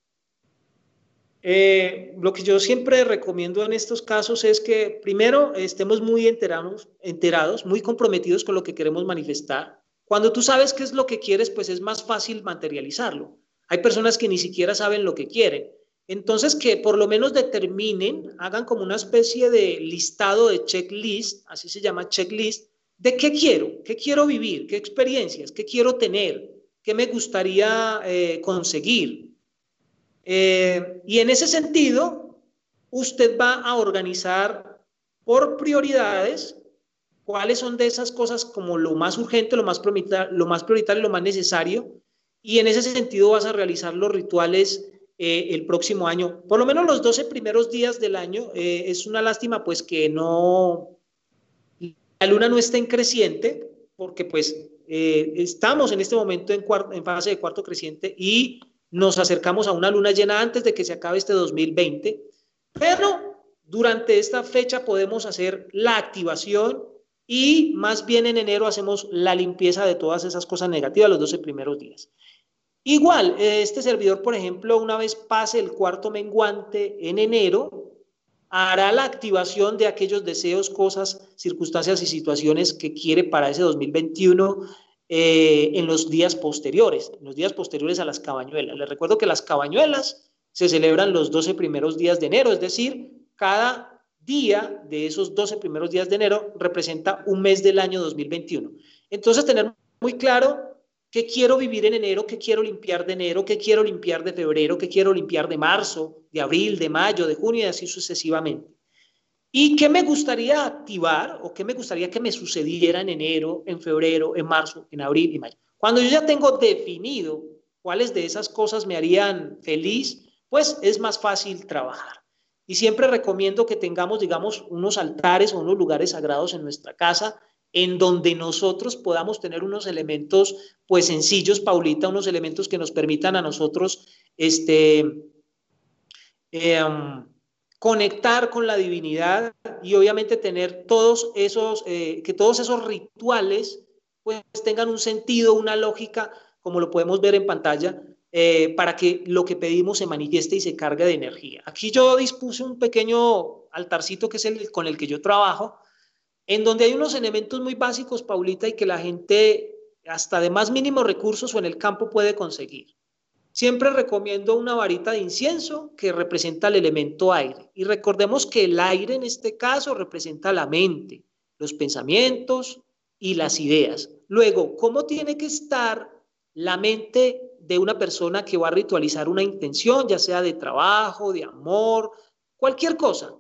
Eh, lo que yo siempre recomiendo en estos casos es que primero estemos muy enterados, enterados, muy comprometidos con lo que queremos manifestar. Cuando tú sabes qué es lo que quieres, pues es más fácil materializarlo. Hay personas que ni siquiera saben lo que quieren. Entonces, que por lo menos determinen, hagan como una especie de listado de checklist, así se llama checklist, de qué quiero, qué quiero vivir, qué experiencias, qué quiero tener, qué me gustaría eh, conseguir, eh, y en ese sentido, usted va a organizar por prioridades cuáles son de esas cosas como lo más urgente, lo más, lo más prioritario, lo más necesario. Y en ese sentido vas a realizar los rituales eh, el próximo año. Por lo menos los 12 primeros días del año. Eh, es una lástima pues que no, la luna no está en creciente, porque pues estamos en este momento en, en fase de cuarto creciente y nos acercamos a una luna llena antes de que se acabe este 2020, pero durante esta fecha podemos hacer la activación y más bien en enero hacemos la limpieza de todas esas cosas negativas los 12 primeros días. Igual, este servidor, por ejemplo, una vez pase el cuarto menguante en enero, hará la activación de aquellos deseos, cosas, circunstancias y situaciones que quiere para ese 2021 eh, en los días posteriores, en los días posteriores a las cabañuelas. Les recuerdo que las cabañuelas se celebran los 12 primeros días de enero, es decir, cada día de esos 12 primeros días de enero representa un mes del año 2021. Entonces, tener muy claro qué quiero vivir en enero, qué quiero limpiar de enero, qué quiero limpiar de febrero, qué quiero limpiar de marzo, de abril, de mayo, de junio y así sucesivamente. ¿Y qué me gustaría activar o qué me gustaría que me sucediera en enero, en febrero, en marzo, en abril y mayo? Cuando yo ya tengo definido cuáles de esas cosas me harían feliz, pues es más fácil trabajar. Y siempre recomiendo que tengamos, digamos, unos altares o unos lugares sagrados en nuestra casa en donde nosotros podamos tener unos elementos, pues sencillos, Paulita, unos elementos que nos permitan a nosotros, este, eh, conectar con la divinidad y obviamente tener todos esos, eh, que todos esos rituales pues tengan un sentido, una lógica, como lo podemos ver en pantalla, eh, para que lo que pedimos se manifieste y se cargue de energía. Aquí yo dispuse un pequeño altarcito que es el con el que yo trabajo, en donde hay unos elementos muy básicos, Paulita, y que la gente hasta de más mínimos recursos o en el campo puede conseguir. Siempre recomiendo una varita de incienso que representa el elemento aire. Y recordemos que el aire en este caso representa la mente, los pensamientos y las ideas. Luego, ¿cómo tiene que estar la mente de una persona que va a ritualizar una intención, ya sea de trabajo, de amor, cualquier cosa?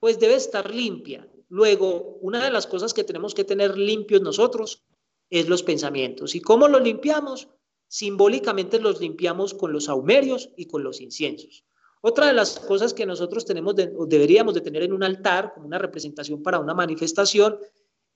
Pues debe estar limpia, Luego, una de las cosas que tenemos que tener limpios nosotros es los pensamientos. ¿Y cómo los limpiamos? Simbólicamente los limpiamos con los aumerios y con los inciensos. Otra de las cosas que nosotros tenemos o deberíamos de tener en un altar como una representación para una manifestación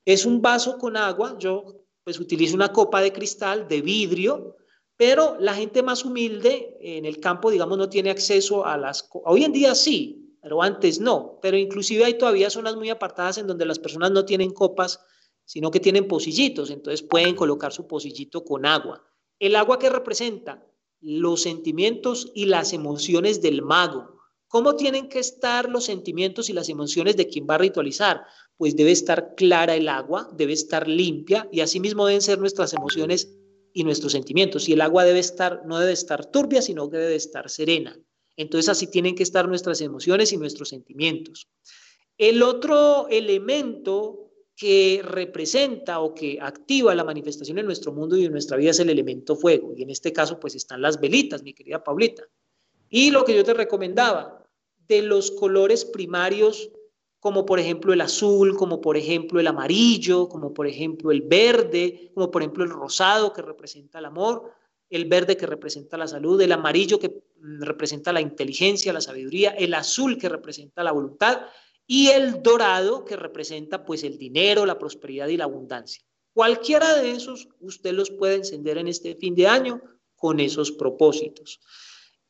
es un vaso con agua. Yo pues utilizo una copa de cristal de vidrio, pero la gente más humilde en el campo, digamos, no tiene acceso a las... Hoy en día sí, pero antes no. Pero inclusive hay todavía zonas muy apartadas en donde las personas no tienen copas, sino que tienen pocillitos, entonces pueden colocar su pocillito con agua. El agua que representa los sentimientos y las emociones del mago. ¿Cómo tienen que estar los sentimientos y las emociones de quien va a ritualizar? Pues debe estar clara el agua, debe estar limpia y asimismo deben ser nuestras emociones y nuestros sentimientos. Y el agua debe estar, no debe estar turbia, sino que debe estar serena. Entonces así tienen que estar nuestras emociones y nuestros sentimientos. El otro elemento que representa o que activa la manifestación en nuestro mundo y en nuestra vida es el elemento fuego. Y en este caso pues están las velitas, mi querida Paulita. Y lo que yo te recomendaba, de los colores primarios, como por ejemplo el azul, como por ejemplo el amarillo, como por ejemplo el verde, como por ejemplo el rosado que representa el amor, el verde que representa la salud, el amarillo que representa la inteligencia, la sabiduría, el azul que representa la voluntad y el dorado que representa pues el dinero, la prosperidad y la abundancia. Cualquiera de esos usted los puede encender en este fin de año con esos propósitos.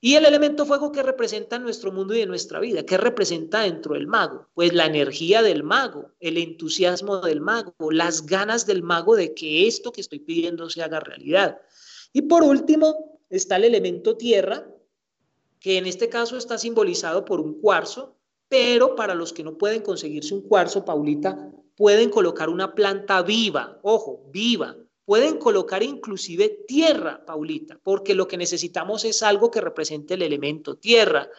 Y el elemento fuego que representa nuestro mundo y de nuestra vida, ¿qué representa dentro del mago? Pues la energía del mago, el entusiasmo del mago, las ganas del mago de que esto que estoy pidiendo se haga realidad. Y por último está el elemento tierra, que en este caso está simbolizado por un cuarzo, pero para los que no pueden conseguirse un cuarzo, Paulita, pueden colocar una planta viva, ojo, viva. Pueden colocar inclusive tierra, Paulita, porque lo que necesitamos es algo que represente el elemento tierra,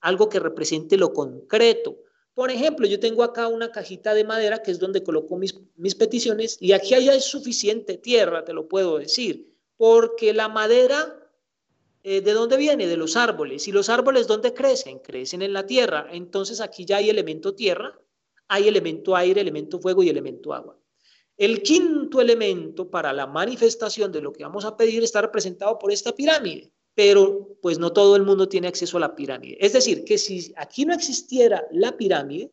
algo que represente lo concreto. Por ejemplo, yo tengo acá una cajita de madera que es donde coloco mis, mis peticiones y aquí hay suficiente tierra, te lo puedo decir porque la madera, eh, ¿de dónde viene? De los árboles. ¿Y los árboles dónde crecen? Crecen en la tierra. Entonces aquí ya hay elemento tierra, hay elemento aire, elemento fuego y elemento agua. El quinto elemento para la manifestación de lo que vamos a pedir está representado por esta pirámide, pero pues no todo el mundo tiene acceso a la pirámide. Es decir, que si aquí no existiera la pirámide,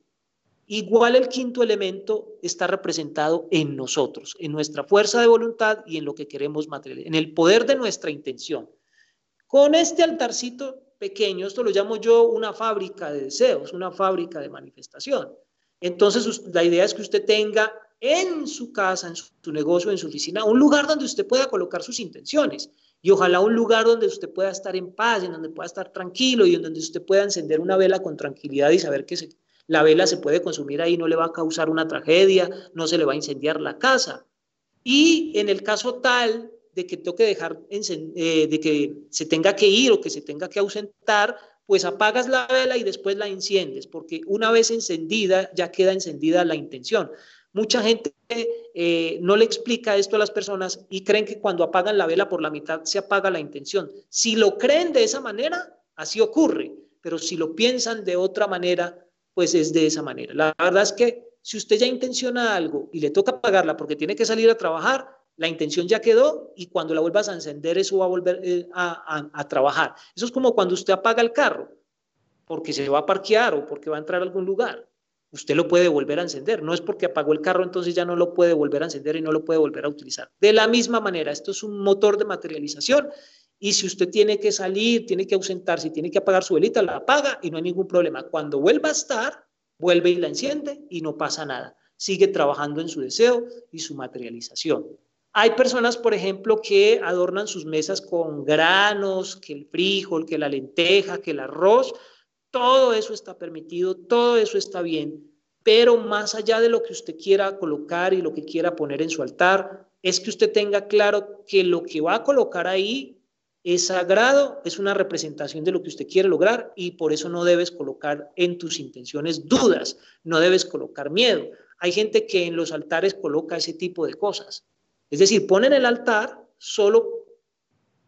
Igual el quinto elemento está representado en nosotros, en nuestra fuerza de voluntad y en lo que queremos materializar, en el poder de nuestra intención. Con este altarcito pequeño, esto lo llamo yo una fábrica de deseos, una fábrica de manifestación. Entonces, la idea es que usted tenga en su casa, en su negocio, en su oficina, un lugar donde usted pueda colocar sus intenciones. Y ojalá un lugar donde usted pueda estar en paz, en donde pueda estar tranquilo y en donde usted pueda encender una vela con tranquilidad y saber que se, la vela se puede consumir ahí, no le va a causar una tragedia, no se le va a incendiar la casa. Y en el caso tal de que toque dejar, eh, de que se tenga que ir o que se tenga que ausentar, pues apagas la vela y después la enciendes, porque una vez encendida ya queda encendida la intención. Mucha gente eh, no le explica esto a las personas y creen que cuando apagan la vela por la mitad se apaga la intención. Si lo creen de esa manera, así ocurre, pero si lo piensan de otra manera, pues es de esa manera. La verdad es que si usted ya intenciona algo y le toca pagarla porque tiene que salir a trabajar, la intención ya quedó y cuando la vuelvas a encender eso va a volver eh, a, trabajar. Eso es como cuando usted apaga el carro porque se va a parquear o porque va a entrar a algún lugar. Usted lo puede volver a encender. No es porque apagó el carro, entonces ya no lo puede volver a encender y no lo puede volver a utilizar. De la misma manera, esto es un motor de materialización y si usted tiene que salir, tiene que ausentarse, tiene que apagar su velita, la apaga y no hay ningún problema. Cuando vuelva a estar, vuelve y la enciende y no pasa nada. Sigue trabajando en su deseo y su materialización. Hay personas, por ejemplo, que adornan sus mesas con granos, que el frijol, que la lenteja, que el arroz. Todo eso está permitido, todo eso está bien. pero más allá de lo que usted quiera colocar y lo que quiera poner en su altar, es que usted tenga claro que lo que va a colocar ahí es sagrado, es una representación de lo que usted quiere lograr y por eso no debes colocar en tus intenciones dudas, no debes colocar miedo. Hay gente que en los altares coloca ese tipo de cosas. Es decir, ponen el altar solo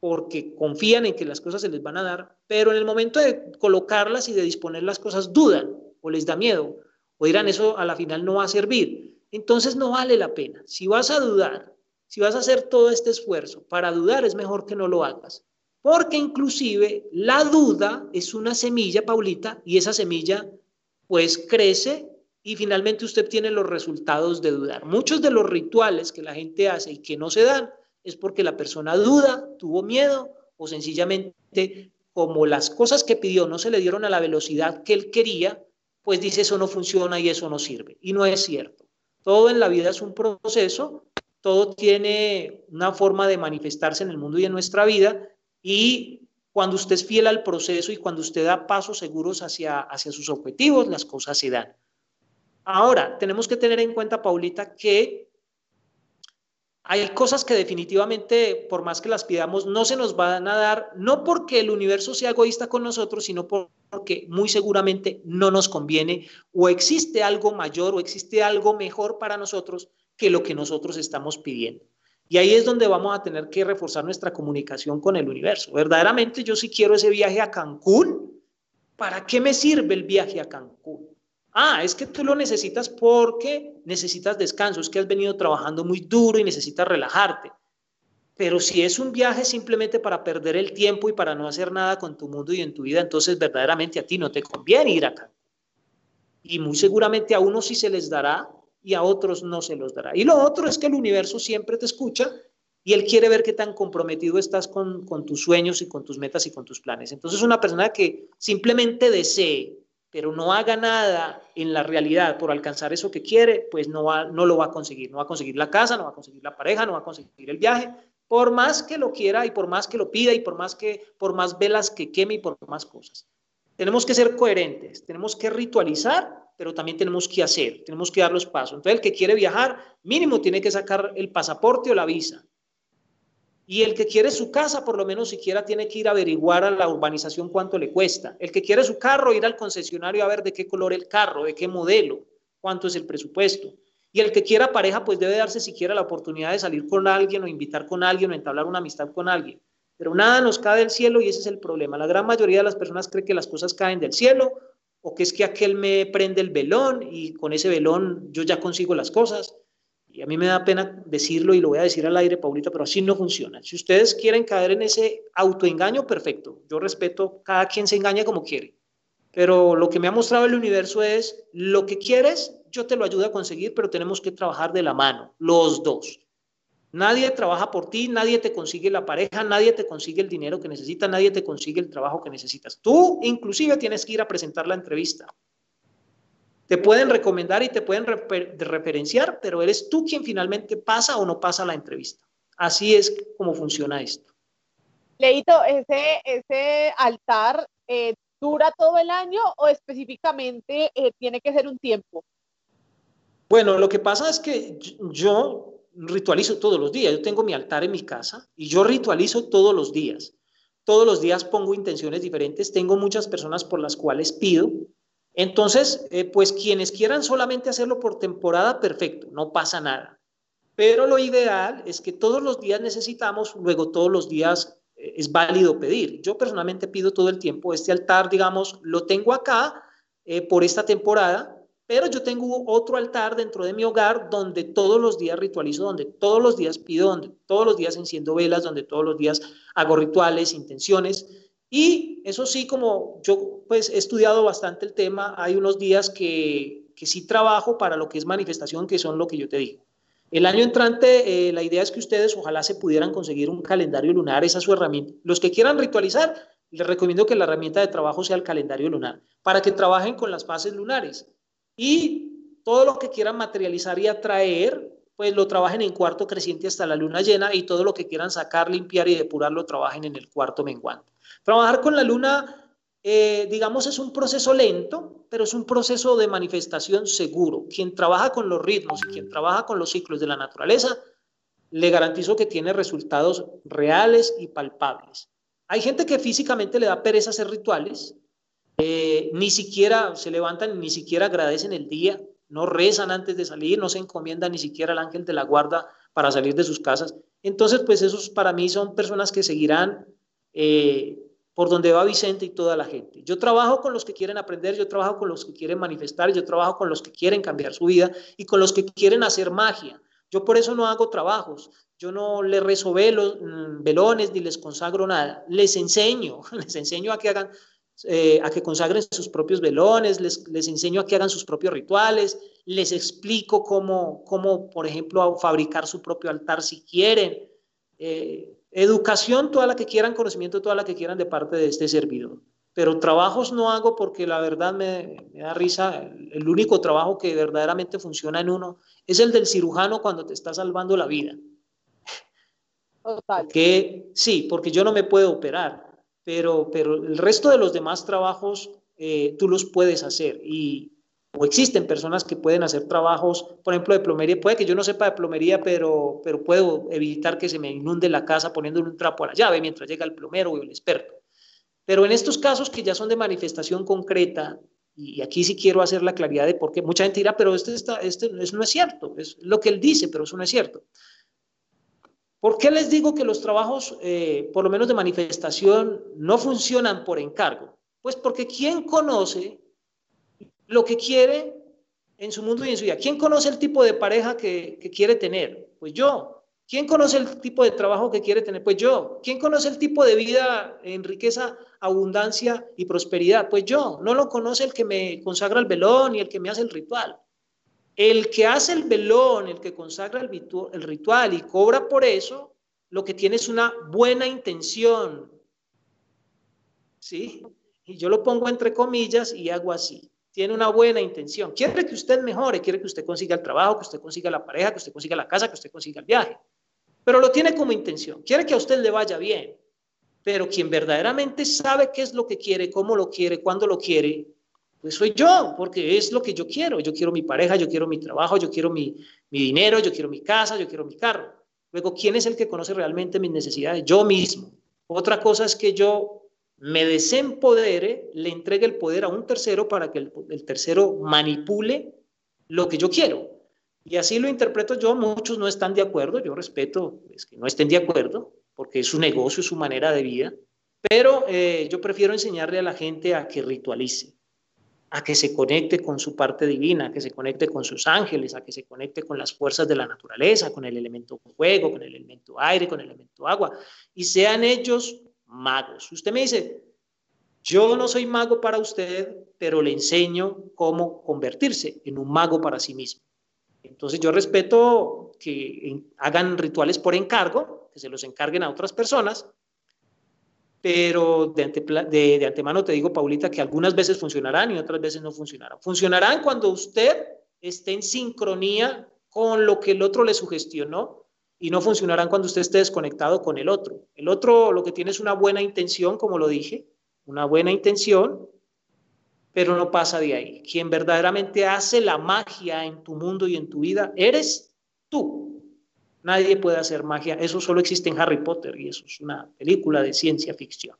porque confían en que las cosas se les van a dar, pero en el momento de colocarlas y de disponer las cosas dudan o les da miedo o dirán eso a la final no va a servir. Entonces no vale la pena. Si vas a dudar, si vas a hacer todo este esfuerzo para dudar, es mejor que no lo hagas. Porque inclusive la duda es una semilla, Paulita, y esa semilla pues crece y finalmente usted tiene los resultados de dudar. Muchos de los rituales que la gente hace y que no se dan es porque la persona duda, tuvo miedo o sencillamente como las cosas que pidió no se le dieron a la velocidad que él quería, pues dice eso no funciona y eso no sirve. Y no es cierto. Todo en la vida es un proceso todo tiene una forma de manifestarse en el mundo y en nuestra vida y cuando usted es fiel al proceso y cuando usted da pasos seguros hacia, hacia sus objetivos, las cosas se dan. Ahora, tenemos que tener en cuenta, Paulita, que hay cosas que definitivamente, por más que las pidamos, no se nos van a dar, no porque el universo sea egoísta con nosotros, sino porque muy seguramente no nos conviene o existe algo mayor o existe algo mejor para nosotros que lo que nosotros estamos pidiendo. Y ahí es donde vamos a tener que reforzar nuestra comunicación con el universo. Verdaderamente yo sí quiero ese viaje a Cancún. ¿Para qué me sirve el viaje a Cancún? Ah, es que tú lo necesitas porque necesitas descanso, es que has venido trabajando muy duro y necesitas relajarte. Pero si es un viaje simplemente para perder el tiempo y para no hacer nada con tu mundo y en tu vida, entonces verdaderamente a ti no te conviene ir acá. Y muy seguramente a uno sí se les dará y a otros no se los dará. Y lo otro es que el universo siempre te escucha y él quiere ver qué tan comprometido estás con, tus sueños y con tus metas y con tus planes. Entonces una persona que simplemente desee, pero no haga nada en la realidad por alcanzar eso que quiere, pues no, va, no lo va a conseguir. No va a conseguir la casa, no va a conseguir la pareja, no va a conseguir el viaje, por más que lo quiera y por más que lo pida y por más que por más velas que queme y por más cosas. Tenemos que ser coherentes, tenemos que ritualizar pero también tenemos que hacer, tenemos que dar los pasos. Entonces, el que quiere viajar, mínimo tiene que sacar el pasaporte o la visa. Y el que quiere su casa, por lo menos siquiera tiene que ir a averiguar a la urbanización cuánto le cuesta. El que quiere su carro, ir al concesionario a ver de qué color el carro, de qué modelo, cuánto es el presupuesto. Y el que quiera pareja, pues debe darse siquiera la oportunidad de salir con alguien o invitar con alguien o entablar una amistad con alguien. Pero nada nos cae del cielo y ese es el problema. La gran mayoría de las personas cree que las cosas caen del cielo o que es que aquel me prende el velón y con ese velón yo ya consigo las cosas. Y a mí me da pena decirlo y lo voy a decir al aire, Paulita, pero así no funciona. Si ustedes quieren caer en ese autoengaño, perfecto. Yo respeto, cada quien se engaña como quiere. Pero lo que me ha mostrado el universo es, lo que quieres, yo te lo ayudo a conseguir, pero tenemos que trabajar de la mano, los dos. Nadie trabaja por ti, nadie te consigue la pareja, nadie te consigue el dinero que necesitas, nadie te consigue el trabajo que necesitas. Tú inclusive tienes que ir a presentar la entrevista. Te pueden recomendar y te pueden referenciar, pero eres tú quien finalmente pasa o no pasa la entrevista. Así es como funciona esto. Leito, ¿ese, ese altar eh, dura todo el año o específicamente eh, tiene que ser un tiempo? Bueno, lo que pasa es que yo ritualizo todos los días. Yo tengo mi altar en mi casa y yo ritualizo todos los días. Todos los días pongo intenciones diferentes. Tengo muchas personas por las cuales pido. Entonces, eh, pues quienes quieran solamente hacerlo por temporada, perfecto, no pasa nada. Pero lo ideal es que todos los días necesitamos, luego todos los días eh, es válido pedir. Yo personalmente pido todo el tiempo. Este altar, digamos, lo tengo acá eh, por esta temporada pero yo tengo otro altar dentro de mi hogar donde todos los días ritualizo, donde todos los días pido, donde todos los días enciendo velas, donde todos los días hago rituales, intenciones. Y eso sí, como yo pues he estudiado bastante el tema, hay unos días que, que sí trabajo para lo que es manifestación, que son lo que yo te digo. El año entrante, eh, la idea es que ustedes ojalá se pudieran conseguir un calendario lunar, esa es su herramienta. Los que quieran ritualizar, les recomiendo que la herramienta de trabajo sea el calendario lunar, para que trabajen con las fases lunares. Y todo lo que quieran materializar y atraer, pues lo trabajen en cuarto creciente hasta la luna llena y todo lo que quieran sacar, limpiar y depurar lo trabajen en el cuarto menguante. Trabajar con la luna eh, digamos, es un proceso lento, pero es un proceso de manifestación seguro. Quien trabaja con los ritmos y quien trabaja con los ciclos de la naturaleza, le garantizo que tiene resultados reales y palpables. Hay gente que físicamente le da pereza hacer rituales, eh, ni siquiera se levantan, ni siquiera agradecen el día, no rezan antes de salir, no se encomiendan ni siquiera al ángel de la guarda para salir de sus casas. Entonces, pues esos para mí son personas que seguirán eh, por donde va Vicente y toda la gente. Yo trabajo con los que quieren aprender, yo trabajo con los que quieren manifestar, yo trabajo con los que quieren cambiar su vida y con los que quieren hacer magia. Yo por eso no hago trabajos, yo no les rezo velos, mm, velones ni les consagro nada, les enseño, les enseño a que hagan, eh, a que consagren sus propios velones, les, les enseño a que hagan sus propios rituales, les explico cómo, cómo por ejemplo, fabricar su propio altar si quieren. Eh, Educación, toda la que quieran, conocimiento, toda la que quieran de parte de este servidor. Pero trabajos no hago porque la verdad me, da risa. El, único trabajo que verdaderamente funciona en uno es el del cirujano cuando te está salvando la vida. Total. sí, porque yo no me puedo operar, pero, pero el resto de los demás trabajos eh, tú los puedes hacer. Y, o existen personas que pueden hacer trabajos, por ejemplo, de plomería. Puede que yo no sepa de plomería, pero, pero puedo evitar que se me inunde la casa poniéndole un trapo a la llave mientras llega el plomero o el experto. Pero en estos casos que ya son de manifestación concreta, y aquí sí quiero hacer la claridad de por qué mucha gente dirá, pero este, está, este no es cierto, es lo que él dice, pero eso no es cierto. ¿Por qué les digo que los trabajos, eh, por lo menos de manifestación, no funcionan por encargo? Pues porque quien conoce lo que quiere en su mundo y en su vida. ¿Quién conoce el tipo de pareja que, quiere tener? Pues yo. ¿Quién conoce el tipo de trabajo que quiere tener? Pues yo. ¿Quién conoce el tipo de vida en riqueza, abundancia y prosperidad? Pues yo. No lo conoce el que me consagra el velón y el que me hace el ritual. El que hace el velón, el que consagra el, el ritual y cobra por eso, lo que tiene es una buena intención. ¿Sí? Y yo lo pongo entre comillas y hago así tiene una buena intención, quiere que usted mejore, quiere que usted consiga el trabajo, que usted consiga la pareja, que usted consiga la casa, que usted consiga el viaje, pero lo tiene como intención, quiere que a usted le vaya bien, pero quien verdaderamente sabe qué es lo que quiere, cómo lo quiere, cuándo lo quiere, pues soy yo, porque es lo que yo quiero. Yo quiero mi pareja, yo quiero mi trabajo, yo quiero mi, mi dinero, yo quiero mi casa, yo quiero mi carro. Luego, ¿quién es el que conoce realmente mis necesidades? Yo mismo. Otra cosa es que yo me desempodere, le entregue el poder a un tercero para que el, tercero manipule lo que yo quiero. Y así lo interpreto yo, muchos no están de acuerdo, yo respeto es que no estén de acuerdo, porque es su negocio, es su manera de vida, pero eh, yo prefiero enseñarle a la gente a que ritualice, a que se conecte con su parte divina, a que se conecte con sus ángeles, a que se conecte con las fuerzas de la naturaleza, con el elemento fuego, con el elemento aire, con el elemento agua, y sean ellos magos. Usted me dice, yo no soy mago para usted, pero le enseño cómo convertirse en un mago para sí mismo. Entonces yo respeto que hagan rituales por encargo, que se los encarguen a otras personas, pero de, antemano te digo, Paulita, que algunas veces funcionarán y otras veces no funcionarán. Funcionarán cuando usted esté en sincronía con lo que el otro le sugestionó y no funcionarán cuando usted esté desconectado con el otro. El otro lo que tiene es una buena intención, como lo dije, una buena intención, pero no pasa de ahí. Quien verdaderamente hace la magia en tu mundo y en tu vida, eres tú. Nadie puede hacer magia. Eso solo existe en Harry Potter y eso es una película de ciencia ficción.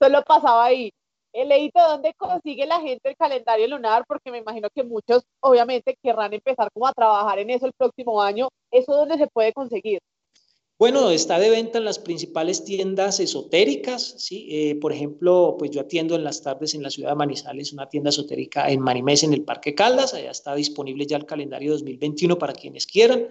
Solo pasaba ahí. He leído dónde consigue la gente el calendario lunar, porque me imagino que muchos obviamente querrán empezar como a trabajar en eso el próximo año. ¿Eso dónde se puede conseguir? Bueno, está de venta en las principales tiendas esotéricas, ¿sí? Eh, por ejemplo, pues yo atiendo en las tardes en la ciudad de Manizales una tienda esotérica en Manimés, en el Parque Caldas, allá está disponible ya el calendario 2021 para quienes quieran,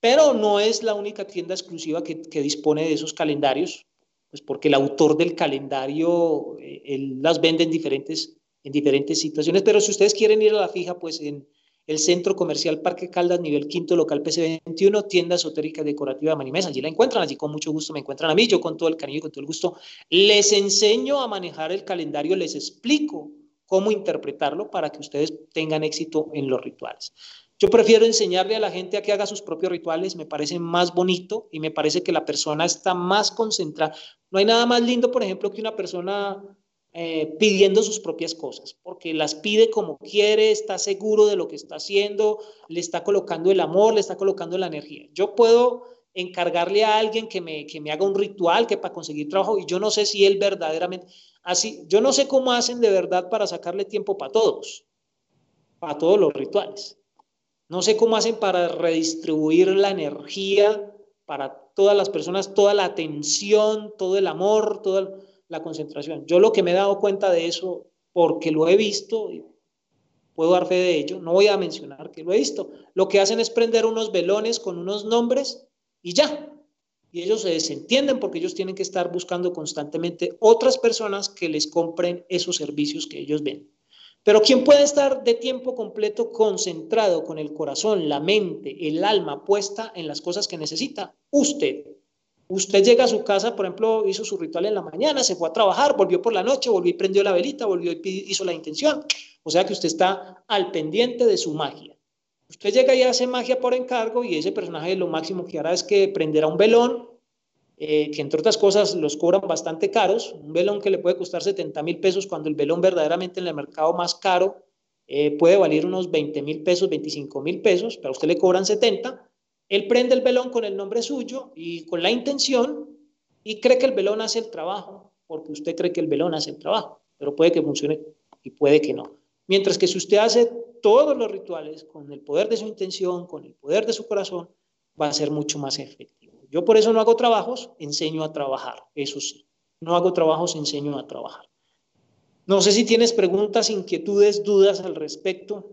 pero no es la única tienda exclusiva que, que dispone de esos calendarios, pues porque el autor del calendario, eh, él las vende en diferentes, en diferentes situaciones, pero si ustedes quieren ir a la fija, pues en el Centro Comercial Parque Caldas, nivel quinto, local PC21, tienda esotérica decorativa de Manimesa, allí la encuentran, allí con mucho gusto me encuentran a mí, yo con todo el cariño y con todo el gusto les enseño a manejar el calendario, les explico cómo interpretarlo para que ustedes tengan éxito en los rituales. Yo prefiero enseñarle a la gente a que haga sus propios rituales, me parece más bonito y me parece que la persona está más concentrada. No hay nada más lindo, por ejemplo, que una persona eh, pidiendo sus propias cosas, porque las pide como quiere, está seguro de lo que está haciendo, le está colocando el amor, le está colocando la energía. Yo puedo encargarle a alguien que me, que me haga un ritual que para conseguir trabajo y yo no sé si él verdaderamente, así, yo no sé cómo hacen de verdad para sacarle tiempo para todos, para todos los rituales. No sé cómo hacen para redistribuir la energía para todas las personas, toda la atención, todo el amor, toda la concentración. Yo lo que me he dado cuenta de eso, porque lo he visto, y puedo dar fe de ello, no voy a mencionar que lo he visto, lo que hacen es prender unos velones con unos nombres y ya. Y ellos se desentienden porque ellos tienen que estar buscando constantemente otras personas que les compren esos servicios que ellos ven. Pero ¿quién puede estar de tiempo completo concentrado con el corazón, la mente, el alma puesta en las cosas que necesita? Usted. Usted llega a su casa, por ejemplo, hizo su ritual en la mañana, se fue a trabajar, volvió por la noche, volvió y prendió la velita, volvió y hizo la intención. O sea que usted está al pendiente de su magia. Usted llega y hace magia por encargo y ese personaje lo máximo que hará es que prenderá un velón, eh, que entre otras cosas los cobran bastante caros, un velón que le puede costar 70 mil pesos cuando el velón verdaderamente en el mercado más caro eh, puede valer unos 20 mil pesos, 25 mil pesos, pero a usted le cobran 70, él prende el velón con el nombre suyo y con la intención y cree que el velón hace el trabajo, porque usted cree que el velón hace el trabajo, pero puede que funcione y puede que no. Mientras que si usted hace todos los rituales con el poder de su intención, con el poder de su corazón, va a ser mucho más efectivo. Yo por eso no hago trabajos, enseño a trabajar, eso sí. No hago trabajos, enseño a trabajar. No sé si tienes preguntas, inquietudes, dudas al respecto.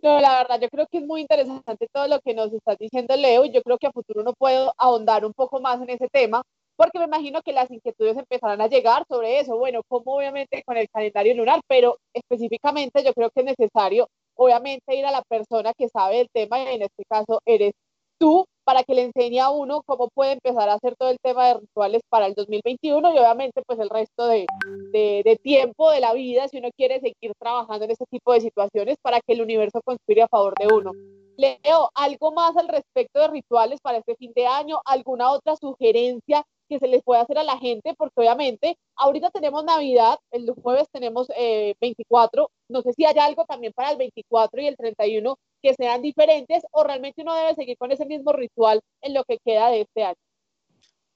No, la verdad, yo creo que es muy interesante todo lo que nos estás diciendo, Leo, yo creo que a futuro no puedo ahondar un poco más en ese tema, porque me imagino que las inquietudes empezarán a llegar sobre eso, bueno, como obviamente con el calendario lunar, pero específicamente yo creo que es necesario, obviamente, ir a la persona que sabe el tema, y en este caso eres tú, para que le enseñe a uno cómo puede empezar a hacer todo el tema de rituales para el 2021 y obviamente pues el resto de, tiempo de la vida si uno quiere seguir trabajando en ese tipo de situaciones para que el universo conspire a favor de uno. Leo, ¿algo más al respecto de rituales para este fin de año? ¿Alguna otra sugerencia que se les puede hacer a la gente? Porque obviamente ahorita tenemos Navidad, el jueves tenemos 24, eh, no sé si hay algo también para el 24 y el 31 que sean diferentes o realmente uno debe seguir con ese mismo ritual en lo que queda de este año?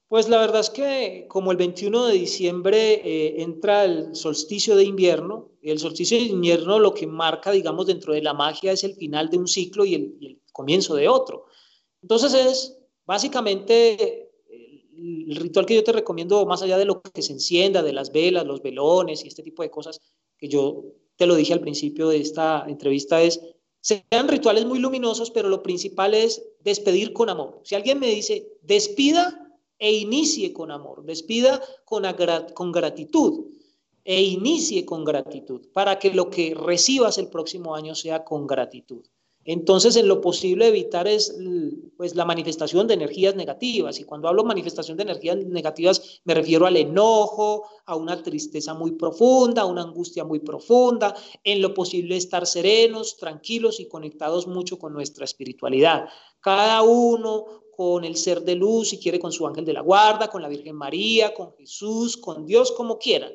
Pues la verdad es que como el 21 de diciembre eh, entra el solsticio de invierno, el solsticio de invierno lo que marca, digamos, dentro de la magia es el final de un ciclo y el, y el comienzo de otro. Entonces es básicamente el ritual que yo te recomiendo, más allá de lo que se encienda, de las velas, los velones y este tipo de cosas, que yo te lo dije al principio de esta entrevista, es sean rituales muy luminosos, pero lo principal es despedir con amor. Si alguien me dice, despida e inicie con amor, despida con, con gratitud e inicie con gratitud, para que lo que recibas el próximo año sea con gratitud. Entonces, en lo posible evitar es pues, la manifestación de energías negativas. Y cuando hablo manifestación de energías negativas, me refiero al enojo, a una tristeza muy profunda, a una angustia muy profunda. En lo posible estar serenos, tranquilos y conectados mucho con nuestra espiritualidad. Cada uno con el ser de luz, si quiere con su ángel de la guarda, con la Virgen María, con Jesús, con Dios, como quieran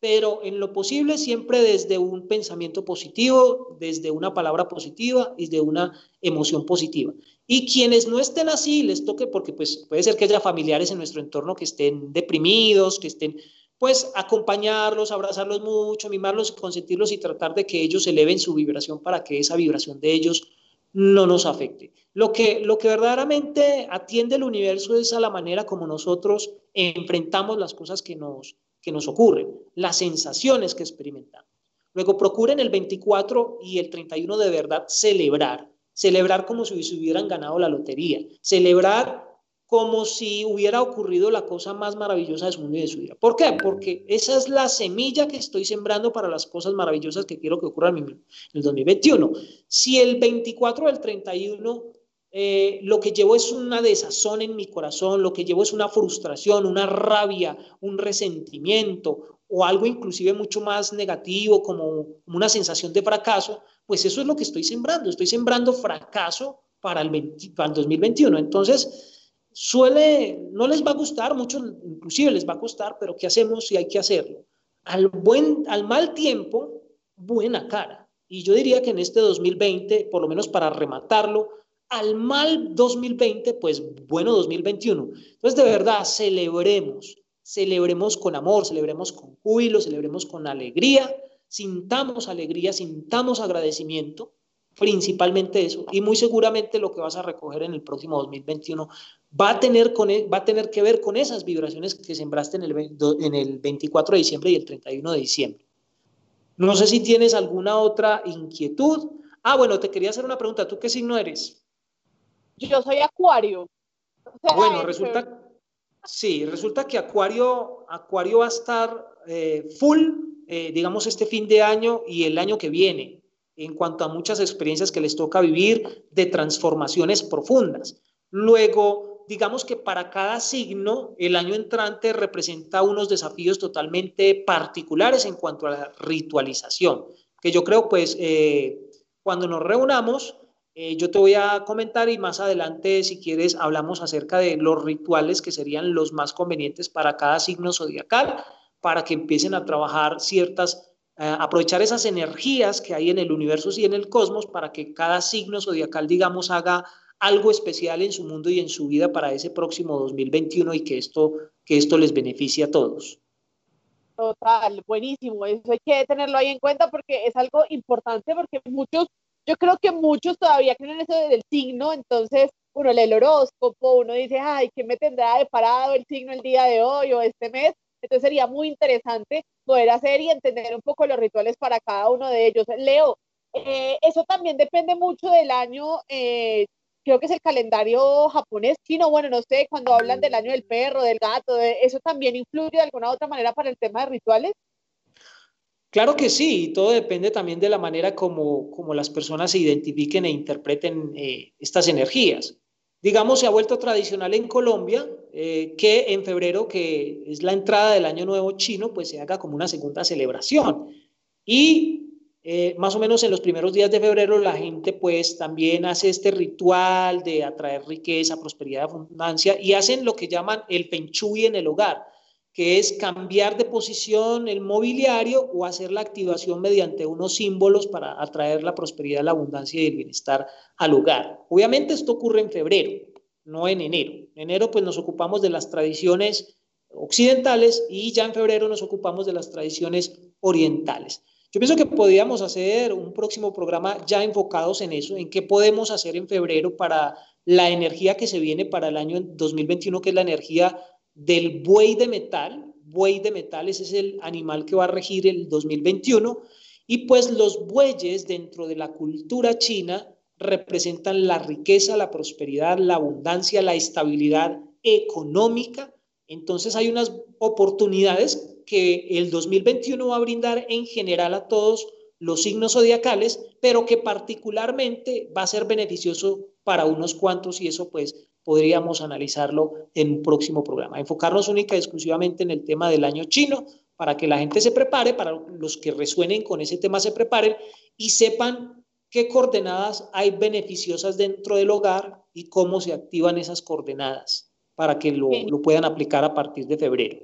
pero en lo posible siempre desde un pensamiento positivo, desde una palabra positiva y de una emoción positiva. Y quienes no estén así, les toque, porque pues puede ser que haya familiares en nuestro entorno que estén deprimidos, que estén, pues acompañarlos, abrazarlos mucho, mimarlos, consentirlos y tratar de que ellos eleven su vibración para que esa vibración de ellos no nos afecte. Lo que, lo que verdaderamente atiende el universo es a la manera como nosotros enfrentamos las cosas que nos, que nos ocurren, las sensaciones que experimentamos. Luego procuren el 24 y el 31 de verdad celebrar, celebrar como si se hubieran ganado la lotería, celebrar como si hubiera ocurrido la cosa más maravillosa de su mundo de su vida. ¿Por qué? Porque esa es la semilla que estoy sembrando para las cosas maravillosas que quiero que ocurran en el 2021. Si el 24 o el 31 eh, lo que llevo es una desazón en mi corazón, lo que llevo es una frustración, una rabia, un resentimiento o algo inclusive mucho más negativo como, una sensación de fracaso, pues eso es lo que estoy sembrando, estoy sembrando fracaso para el, para el 2021. Entonces, suele, no les va a gustar, mucho inclusive les va a costar, pero ¿qué hacemos si hay que hacerlo? al, buen, al mal tiempo, buena cara. Y yo diría que en este 2020, por lo menos para rematarlo, al mal 2020, pues bueno 2021. Entonces, de verdad, celebremos, celebremos con amor, celebremos con júbilo, celebremos con alegría, sintamos alegría, sintamos agradecimiento, principalmente eso, y muy seguramente lo que vas a recoger en el próximo 2021 va a tener, con, e, va a tener que ver con esas vibraciones que sembraste en el, en el 24 de diciembre y el 31 de diciembre. No sé si tienes alguna otra inquietud. Ah, bueno, te quería hacer una pregunta. ¿Tú qué signo eres? Yo soy Acuario. bueno, resulta, sí, resulta que Acuario, Acuario va a estar eh, full, eh, digamos, este fin de año y el año que viene, en cuanto a muchas experiencias que les toca vivir de transformaciones profundas. Luego, digamos que para cada signo, el año entrante representa unos desafíos totalmente particulares en cuanto a la ritualización, que yo creo, pues, eh, cuando nos reunamos, eh, yo te voy a comentar y más adelante, si quieres, hablamos acerca de los rituales que serían los más convenientes para cada signo zodiacal, para que empiecen a trabajar ciertas, eh, aprovechar esas energías que hay en el universo y en el cosmos para que cada signo zodiacal, digamos, haga algo especial en su mundo y en su vida para ese próximo 2021 y que esto, que esto les beneficie a todos. Total, buenísimo. Eso hay que tenerlo ahí en cuenta porque es algo importante porque muchos yo creo que muchos todavía creen en eso del signo, entonces uno lee el horóscopo, uno dice, ay, ¿qué me tendrá de parado el signo el día de hoy o este mes? Entonces sería muy interesante poder hacer y entender un poco los rituales para cada uno de ellos. Leo, eh, eso también depende mucho del año, eh, creo que es el calendario japonés, chino, bueno, no sé, cuando hablan del año del perro, del gato, ¿eso también influye de alguna u otra manera para el tema de rituales? Claro que sí, todo depende también de la manera como, como las personas se identifiquen e interpreten eh, estas energías. Digamos, se ha vuelto tradicional en Colombia eh, que en febrero, que es la entrada del Año Nuevo chino, pues se haga como una segunda celebración. Y eh, más o menos en los primeros días de febrero la gente pues también hace este ritual de atraer riqueza, prosperidad, abundancia y hacen lo que llaman el feng en el hogar que es cambiar de posición el mobiliario o hacer la activación mediante unos símbolos para atraer la prosperidad, la abundancia y el bienestar al hogar. Obviamente esto ocurre en febrero, no en enero. En enero pues nos ocupamos de las tradiciones occidentales y ya en febrero nos ocupamos de las tradiciones orientales. Yo pienso que podríamos hacer un próximo programa ya enfocados en eso, en qué podemos hacer en febrero para la energía que se viene para el año 2021, que es la energía del buey de metal. Buey de metal, ese es el animal que va a regir el 2021. Y pues los bueyes dentro de la cultura china representan la riqueza, la prosperidad, la abundancia, la estabilidad económica. Entonces hay unas oportunidades que el 2021 va a brindar en general a todos los signos zodiacales, pero que particularmente va a ser beneficioso para unos cuantos y eso pues podríamos analizarlo en un próximo programa. Enfocarnos única y exclusivamente en el tema del año chino para que la gente se prepare, para los que resuenen con ese tema se preparen y sepan qué coordenadas hay beneficiosas dentro del hogar y cómo se activan esas coordenadas para que lo, lo puedan aplicar a partir de febrero.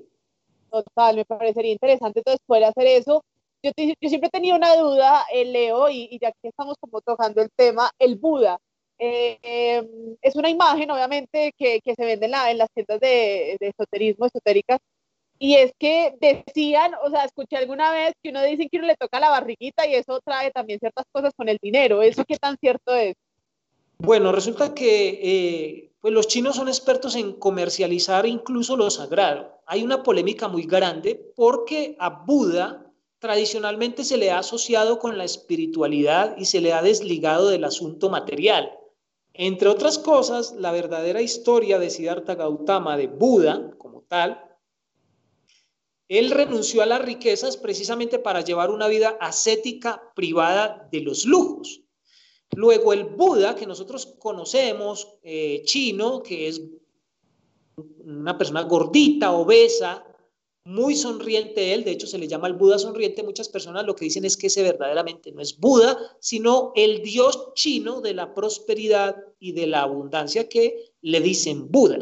Total, me parecería interesante entonces poder hacer eso. Yo, yo siempre tenía una duda, eh, Leo, y, y ya que estamos como tocando el tema, el Buda. Eh, es una imagen, obviamente, que, se vende en, la, en, las tiendas de, de, esoterismo, esotéricas, y es que decían, o sea, escuché alguna vez que uno dice que uno le toca la barriguita y eso trae también ciertas cosas con el dinero. ¿Eso qué tan cierto es? Bueno, resulta que eh, pues los chinos son expertos en comercializar incluso lo sagrado. Hay una polémica muy grande porque a Buda tradicionalmente se le ha asociado con la espiritualidad y se le ha desligado del asunto material. Entre otras cosas, la verdadera historia de Siddhartha Gautama, de Buda como tal, él renunció a las riquezas precisamente para llevar una vida ascética privada de los lujos. Luego el Buda, que nosotros conocemos, eh, chino, que es una persona gordita, obesa, muy sonriente él, de hecho se le llama el Buda sonriente, muchas personas lo que dicen es que ese verdaderamente no es Buda, sino el dios chino de la prosperidad y de la abundancia que le dicen Buda.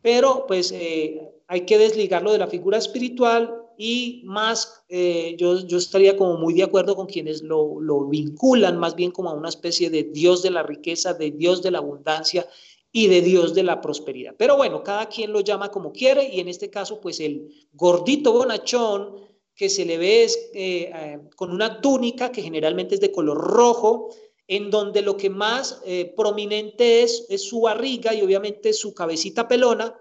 Pero pues eh, hay que desligarlo de la figura espiritual y más eh, yo, yo, estaría como muy de acuerdo con quienes lo, lo, vinculan más bien como a una especie de Dios de la riqueza, de Dios de la abundancia y de Dios de la prosperidad. Pero bueno, cada quien lo llama como quiere y en este caso pues el gordito bonachón que se le ve es, eh, eh, con una túnica que generalmente es de color rojo, en donde lo que más prominente es, es su barriga y obviamente su cabecita pelona,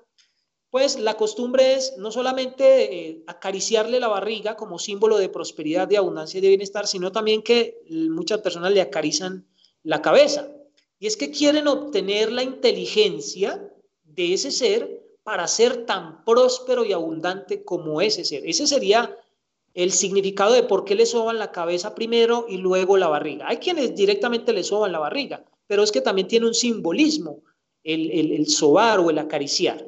pues la costumbre es no solamente eh, acariciarle la barriga como símbolo de prosperidad, de abundancia y de bienestar, sino también que muchas personas le acarician la cabeza. Y es que quieren obtener la inteligencia de ese ser para ser tan próspero y abundante como ese ser. Ese sería el significado de por qué le soban la cabeza primero y luego la barriga. Hay quienes directamente le soban la barriga, pero es que también tiene un simbolismo el, el, el sobar o el acariciar.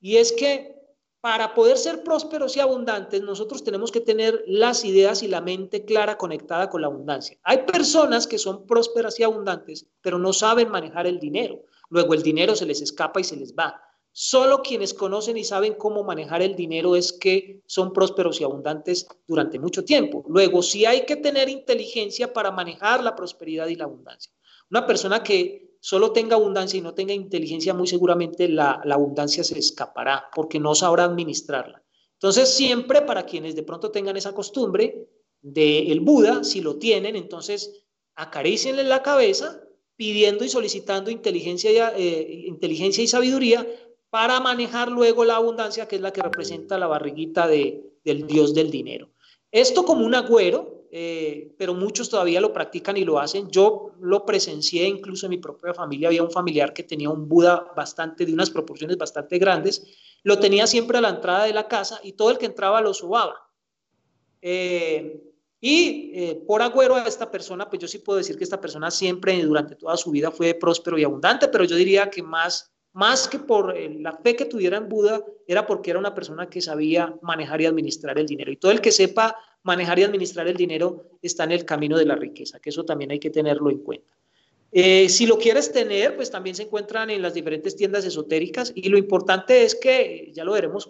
Y es que para poder ser prósperos y abundantes, nosotros tenemos que tener las ideas y la mente clara conectada con la abundancia. Hay personas que son prósperas y abundantes, pero no saben manejar el dinero. Luego el dinero se les escapa y se les va. Solo quienes conocen y saben cómo manejar el dinero es que son prósperos y abundantes durante mucho tiempo. Luego, sí hay que tener inteligencia para manejar la prosperidad y la abundancia. Una persona que solo tenga abundancia y no tenga inteligencia, muy seguramente la, abundancia se escapará porque no sabrá administrarla. Entonces, siempre para quienes de pronto tengan esa costumbre del Buda, si lo tienen, entonces acaricienle la cabeza pidiendo y solicitando inteligencia y, eh, inteligencia y sabiduría para manejar luego la abundancia, que es la que representa la barriguita de, del dios del dinero. Esto como un agüero, eh, pero muchos todavía lo practican y lo hacen. Yo lo presencié incluso en mi propia familia. Había un familiar que tenía un Buda bastante, de unas proporciones bastante grandes. Lo tenía siempre a la entrada de la casa y todo el que entraba lo sobaba. Eh, y eh, por agüero a esta persona, pues yo sí puedo decir que esta persona siempre, durante toda su vida, fue próspero y abundante, pero yo diría que más, más que por la fe que tuviera en Buda, era porque era una persona que sabía manejar y administrar el dinero. Y todo el que sepa manejar y administrar el dinero está en el camino de la riqueza, que eso también hay que tenerlo en cuenta. Eh, si lo quieres tener, pues también se encuentran en las diferentes tiendas esotéricas y lo importante es que, ya lo veremos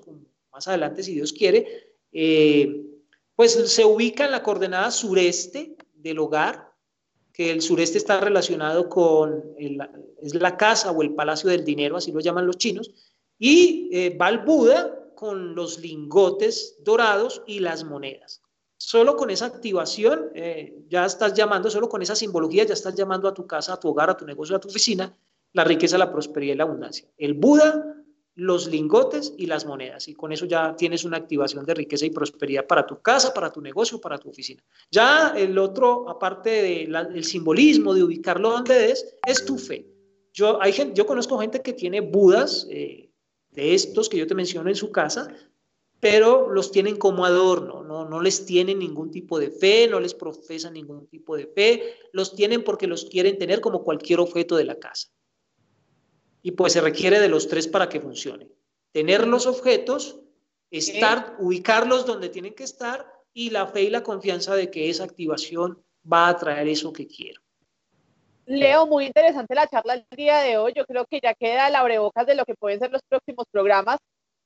más adelante si Dios quiere, eh, pues se ubica en la coordenada sureste del hogar, que el sureste está relacionado con, es la casa o el palacio del dinero, así lo llaman los chinos, y eh, va el Buda con los lingotes dorados y las monedas. Solo con esa activación eh, ya estás llamando, solo con esa simbología ya estás llamando a tu casa, a tu hogar, a tu negocio, a tu oficina, la riqueza, la prosperidad y la abundancia. El Buda, los lingotes y las monedas. Y con eso ya tienes una activación de riqueza y prosperidad para tu casa, para tu negocio, para tu oficina. Ya el otro, aparte del simbolismo de ubicarlo donde es, es tu fe. Yo, hay gente, yo conozco gente que tiene Budas eh, de estos que yo te menciono en su casa, pero los tienen como adorno, ¿no? no les tienen ningún tipo de fe, no les profesan ningún tipo de fe, los tienen porque los quieren tener como cualquier objeto de la casa. Y pues se requiere de los tres para que funcione. Tener los objetos, estar, ubicarlos donde tienen que estar y la fe y la confianza de que esa activación va a traer eso que quiero. Leo, muy interesante la charla el día de hoy. Yo creo que ya queda la abrebocas de lo que pueden ser los próximos programas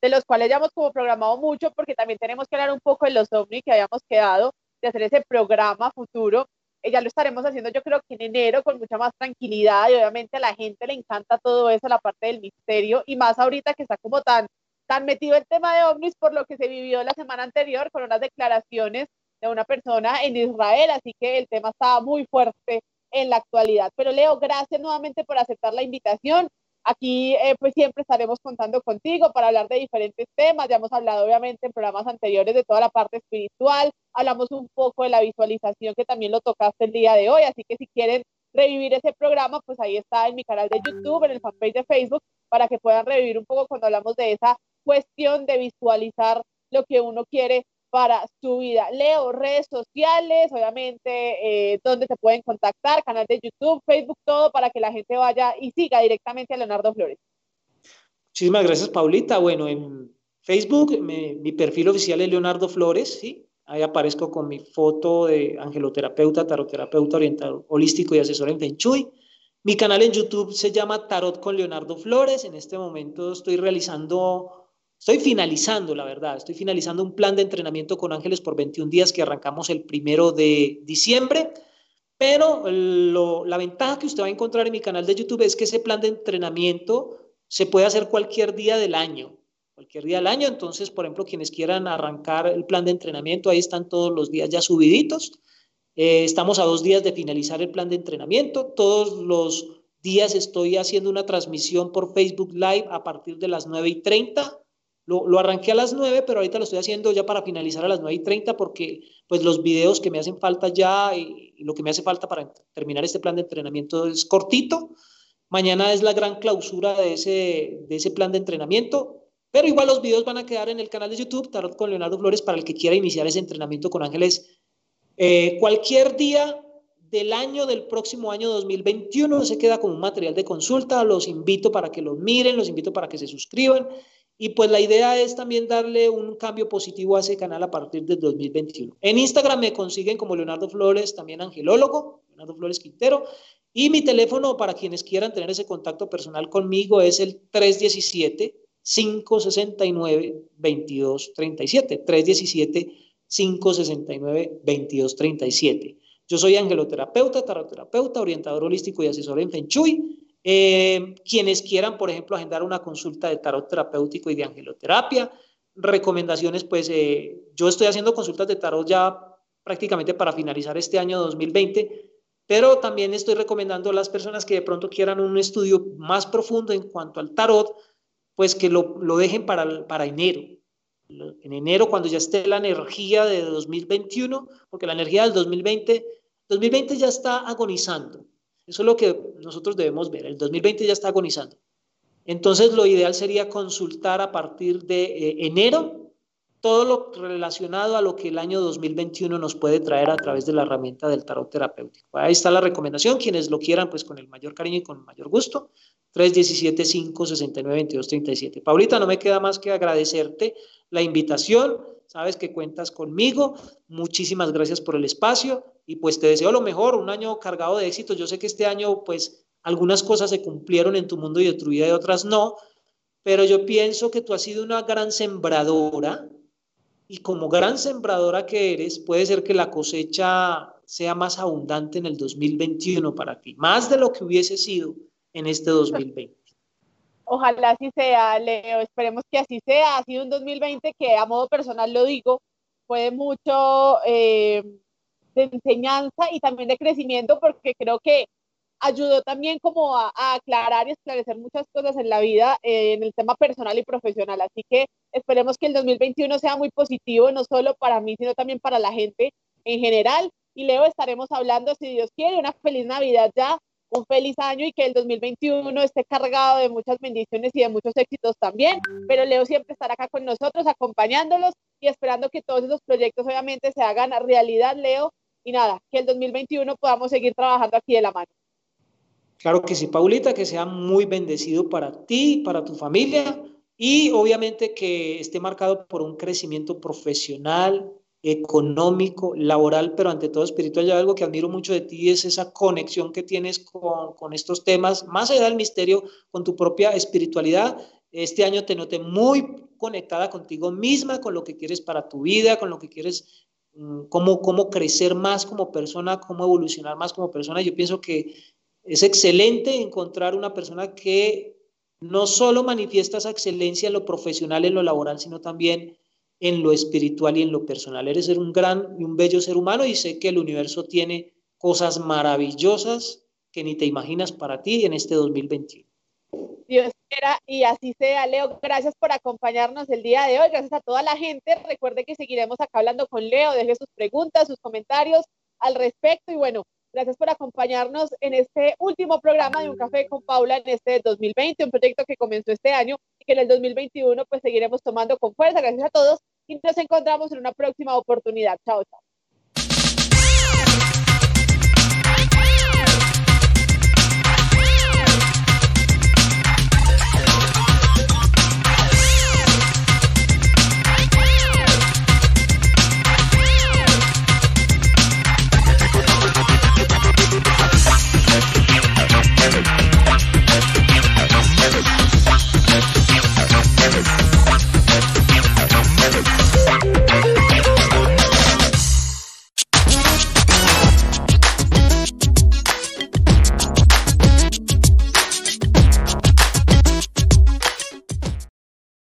de los cuales ya hemos como programado mucho, porque también tenemos que hablar un poco de los ovnis que habíamos quedado, de hacer ese programa futuro. Eh, ya lo estaremos haciendo yo creo que en enero con mucha más tranquilidad y obviamente a la gente le encanta todo eso, la parte del misterio y más ahorita que está como tan, tan metido el tema de ovnis por lo que se vivió la semana anterior con unas declaraciones de una persona en Israel, así que el tema estaba muy fuerte en la actualidad. Pero Leo, gracias nuevamente por aceptar la invitación. Aquí eh, pues siempre estaremos contando contigo para hablar de diferentes temas. Ya hemos hablado obviamente en programas anteriores de toda la parte espiritual. Hablamos un poco de la visualización que también lo tocaste el día de hoy. Así que si quieren revivir ese programa, pues ahí está en mi canal de YouTube, en el fanpage de Facebook, para que puedan revivir un poco cuando hablamos de esa cuestión de visualizar lo que uno quiere para su vida. Leo, redes sociales, obviamente, eh, donde te pueden contactar, canal de YouTube, Facebook, todo para que la gente vaya y siga directamente a Leonardo Flores. Muchísimas gracias, Paulita. Bueno, en Facebook mi perfil oficial es Leonardo Flores. Ahí aparezco con mi foto de angeloterapeuta, taroterapeuta oriental holístico y asesor en Feng Shui. Mi canal en YouTube se llama Tarot con Leonardo Flores. En este momento estoy realizando Estoy finalizando, la verdad, estoy finalizando un plan de entrenamiento con ángeles por 21 días que arrancamos el primero de diciembre, pero la ventaja que usted va a encontrar en mi canal de YouTube es que ese plan de entrenamiento se puede hacer cualquier día del año, cualquier día del año. Entonces, por ejemplo, quienes quieran arrancar el plan de entrenamiento, ahí están todos los días ya subiditos. Eh, estamos a dos días de finalizar el plan de entrenamiento. Todos los días estoy haciendo una transmisión por Facebook Live a partir de las 9 y 30 lo, arranqué a las 9, pero ahorita lo estoy haciendo ya para finalizar a las 9 y 30 porque pues los videos que me hacen falta ya y, lo que me hace falta para terminar este plan de entrenamiento es cortito. Mañana es la gran clausura de ese, de ese plan de entrenamiento, pero igual los videos van a quedar en el canal de YouTube, Tarot con Leonardo Flores, para el que quiera iniciar ese entrenamiento con ángeles. Eh, cualquier día del año del próximo año 2021 se queda como un material de consulta. Los invito para que los miren, los invito para que se suscriban y pues la idea es también darle un cambio positivo a ese canal a partir del 2021. En Instagram me consiguen como Leonardo Flores, también angelólogo, Leonardo Flores Quintero. Y mi teléfono para quienes quieran tener ese contacto personal conmigo es el 317-569-2237. 317-569-2237. Yo soy angeloterapeuta, taroterapeuta, orientador holístico y asesor en Feng Shui. Eh, quienes quieran, por ejemplo, agendar una consulta de tarot terapéutico y de angeloterapia, recomendaciones, pues eh, yo estoy haciendo consultas de tarot ya prácticamente para finalizar este año 2020, pero también estoy recomendando a las personas que de pronto quieran un estudio más profundo en cuanto al tarot, pues que lo, lo dejen para, para enero. En enero, cuando ya esté la energía de 2021, porque la energía del 2020, 2020 ya está agonizando. Eso es lo que nosotros debemos ver. El 2020 ya está agonizando. Entonces, lo ideal sería consultar a partir de eh, enero todo lo relacionado a lo que el año 2021 nos puede traer a través de la herramienta del tarot terapéutico. Ahí está la recomendación. Quienes lo quieran, pues con el mayor cariño y con mayor gusto. 317-569-2237. Paulita, no me queda más que agradecerte la invitación. Sabes que cuentas conmigo. Muchísimas gracias por el espacio y pues te deseo lo mejor, un año cargado de éxito. Yo sé que este año pues algunas cosas se cumplieron en tu mundo y de tu vida y otras no, pero yo pienso que tú has sido una gran sembradora y como gran sembradora que eres, puede ser que la cosecha sea más abundante en el 2021 para ti, más de lo que hubiese sido en este 2020. Ojalá así sea, Leo, esperemos que así sea. Ha sido un 2020 que a modo personal lo digo, fue mucho... Eh, de enseñanza y también de crecimiento, porque creo que ayudó también como a, aclarar y esclarecer muchas cosas en la vida, eh, en el tema personal y profesional. Así que esperemos que el 2021 sea muy positivo, no solo para mí, sino también para la gente en general. Y Leo, estaremos hablando, si Dios quiere, una feliz Navidad ya, un feliz año y que el 2021 esté cargado de muchas bendiciones y de muchos éxitos también. Pero Leo siempre estará acá con nosotros, acompañándolos y esperando que todos esos proyectos obviamente se hagan realidad, Leo, y nada, que el 2021 podamos seguir trabajando aquí de la mano. Claro que sí, Paulita, que sea muy bendecido para ti, para tu familia y obviamente que esté marcado por un crecimiento profesional, económico, laboral, pero ante todo espiritual. Ya algo que admiro mucho de ti es esa conexión que tienes con, con estos temas, más allá del misterio, con tu propia espiritualidad. Este año te noté muy conectada contigo misma, con lo que quieres para tu vida, con lo que quieres cómo, cómo crecer más como persona, cómo evolucionar más como persona. Yo pienso que es excelente encontrar una persona que no solo manifiesta esa excelencia en lo profesional, en lo laboral, sino también en lo espiritual y en lo personal. Eres un gran y un bello ser humano y sé que el universo tiene cosas maravillosas que ni te imaginas para ti en este 2021. Dios y así sea. Leo, gracias por acompañarnos el día de hoy. Gracias a toda la gente. Recuerde que seguiremos acá hablando con Leo. Deje sus preguntas, sus comentarios al respecto. Y bueno, gracias por acompañarnos en este último programa de Un Café con Paula en este 2020, un proyecto que comenzó este año y que en el 2021 pues seguiremos tomando con fuerza. Gracias a todos y nos encontramos en una próxima oportunidad. Chao, chao.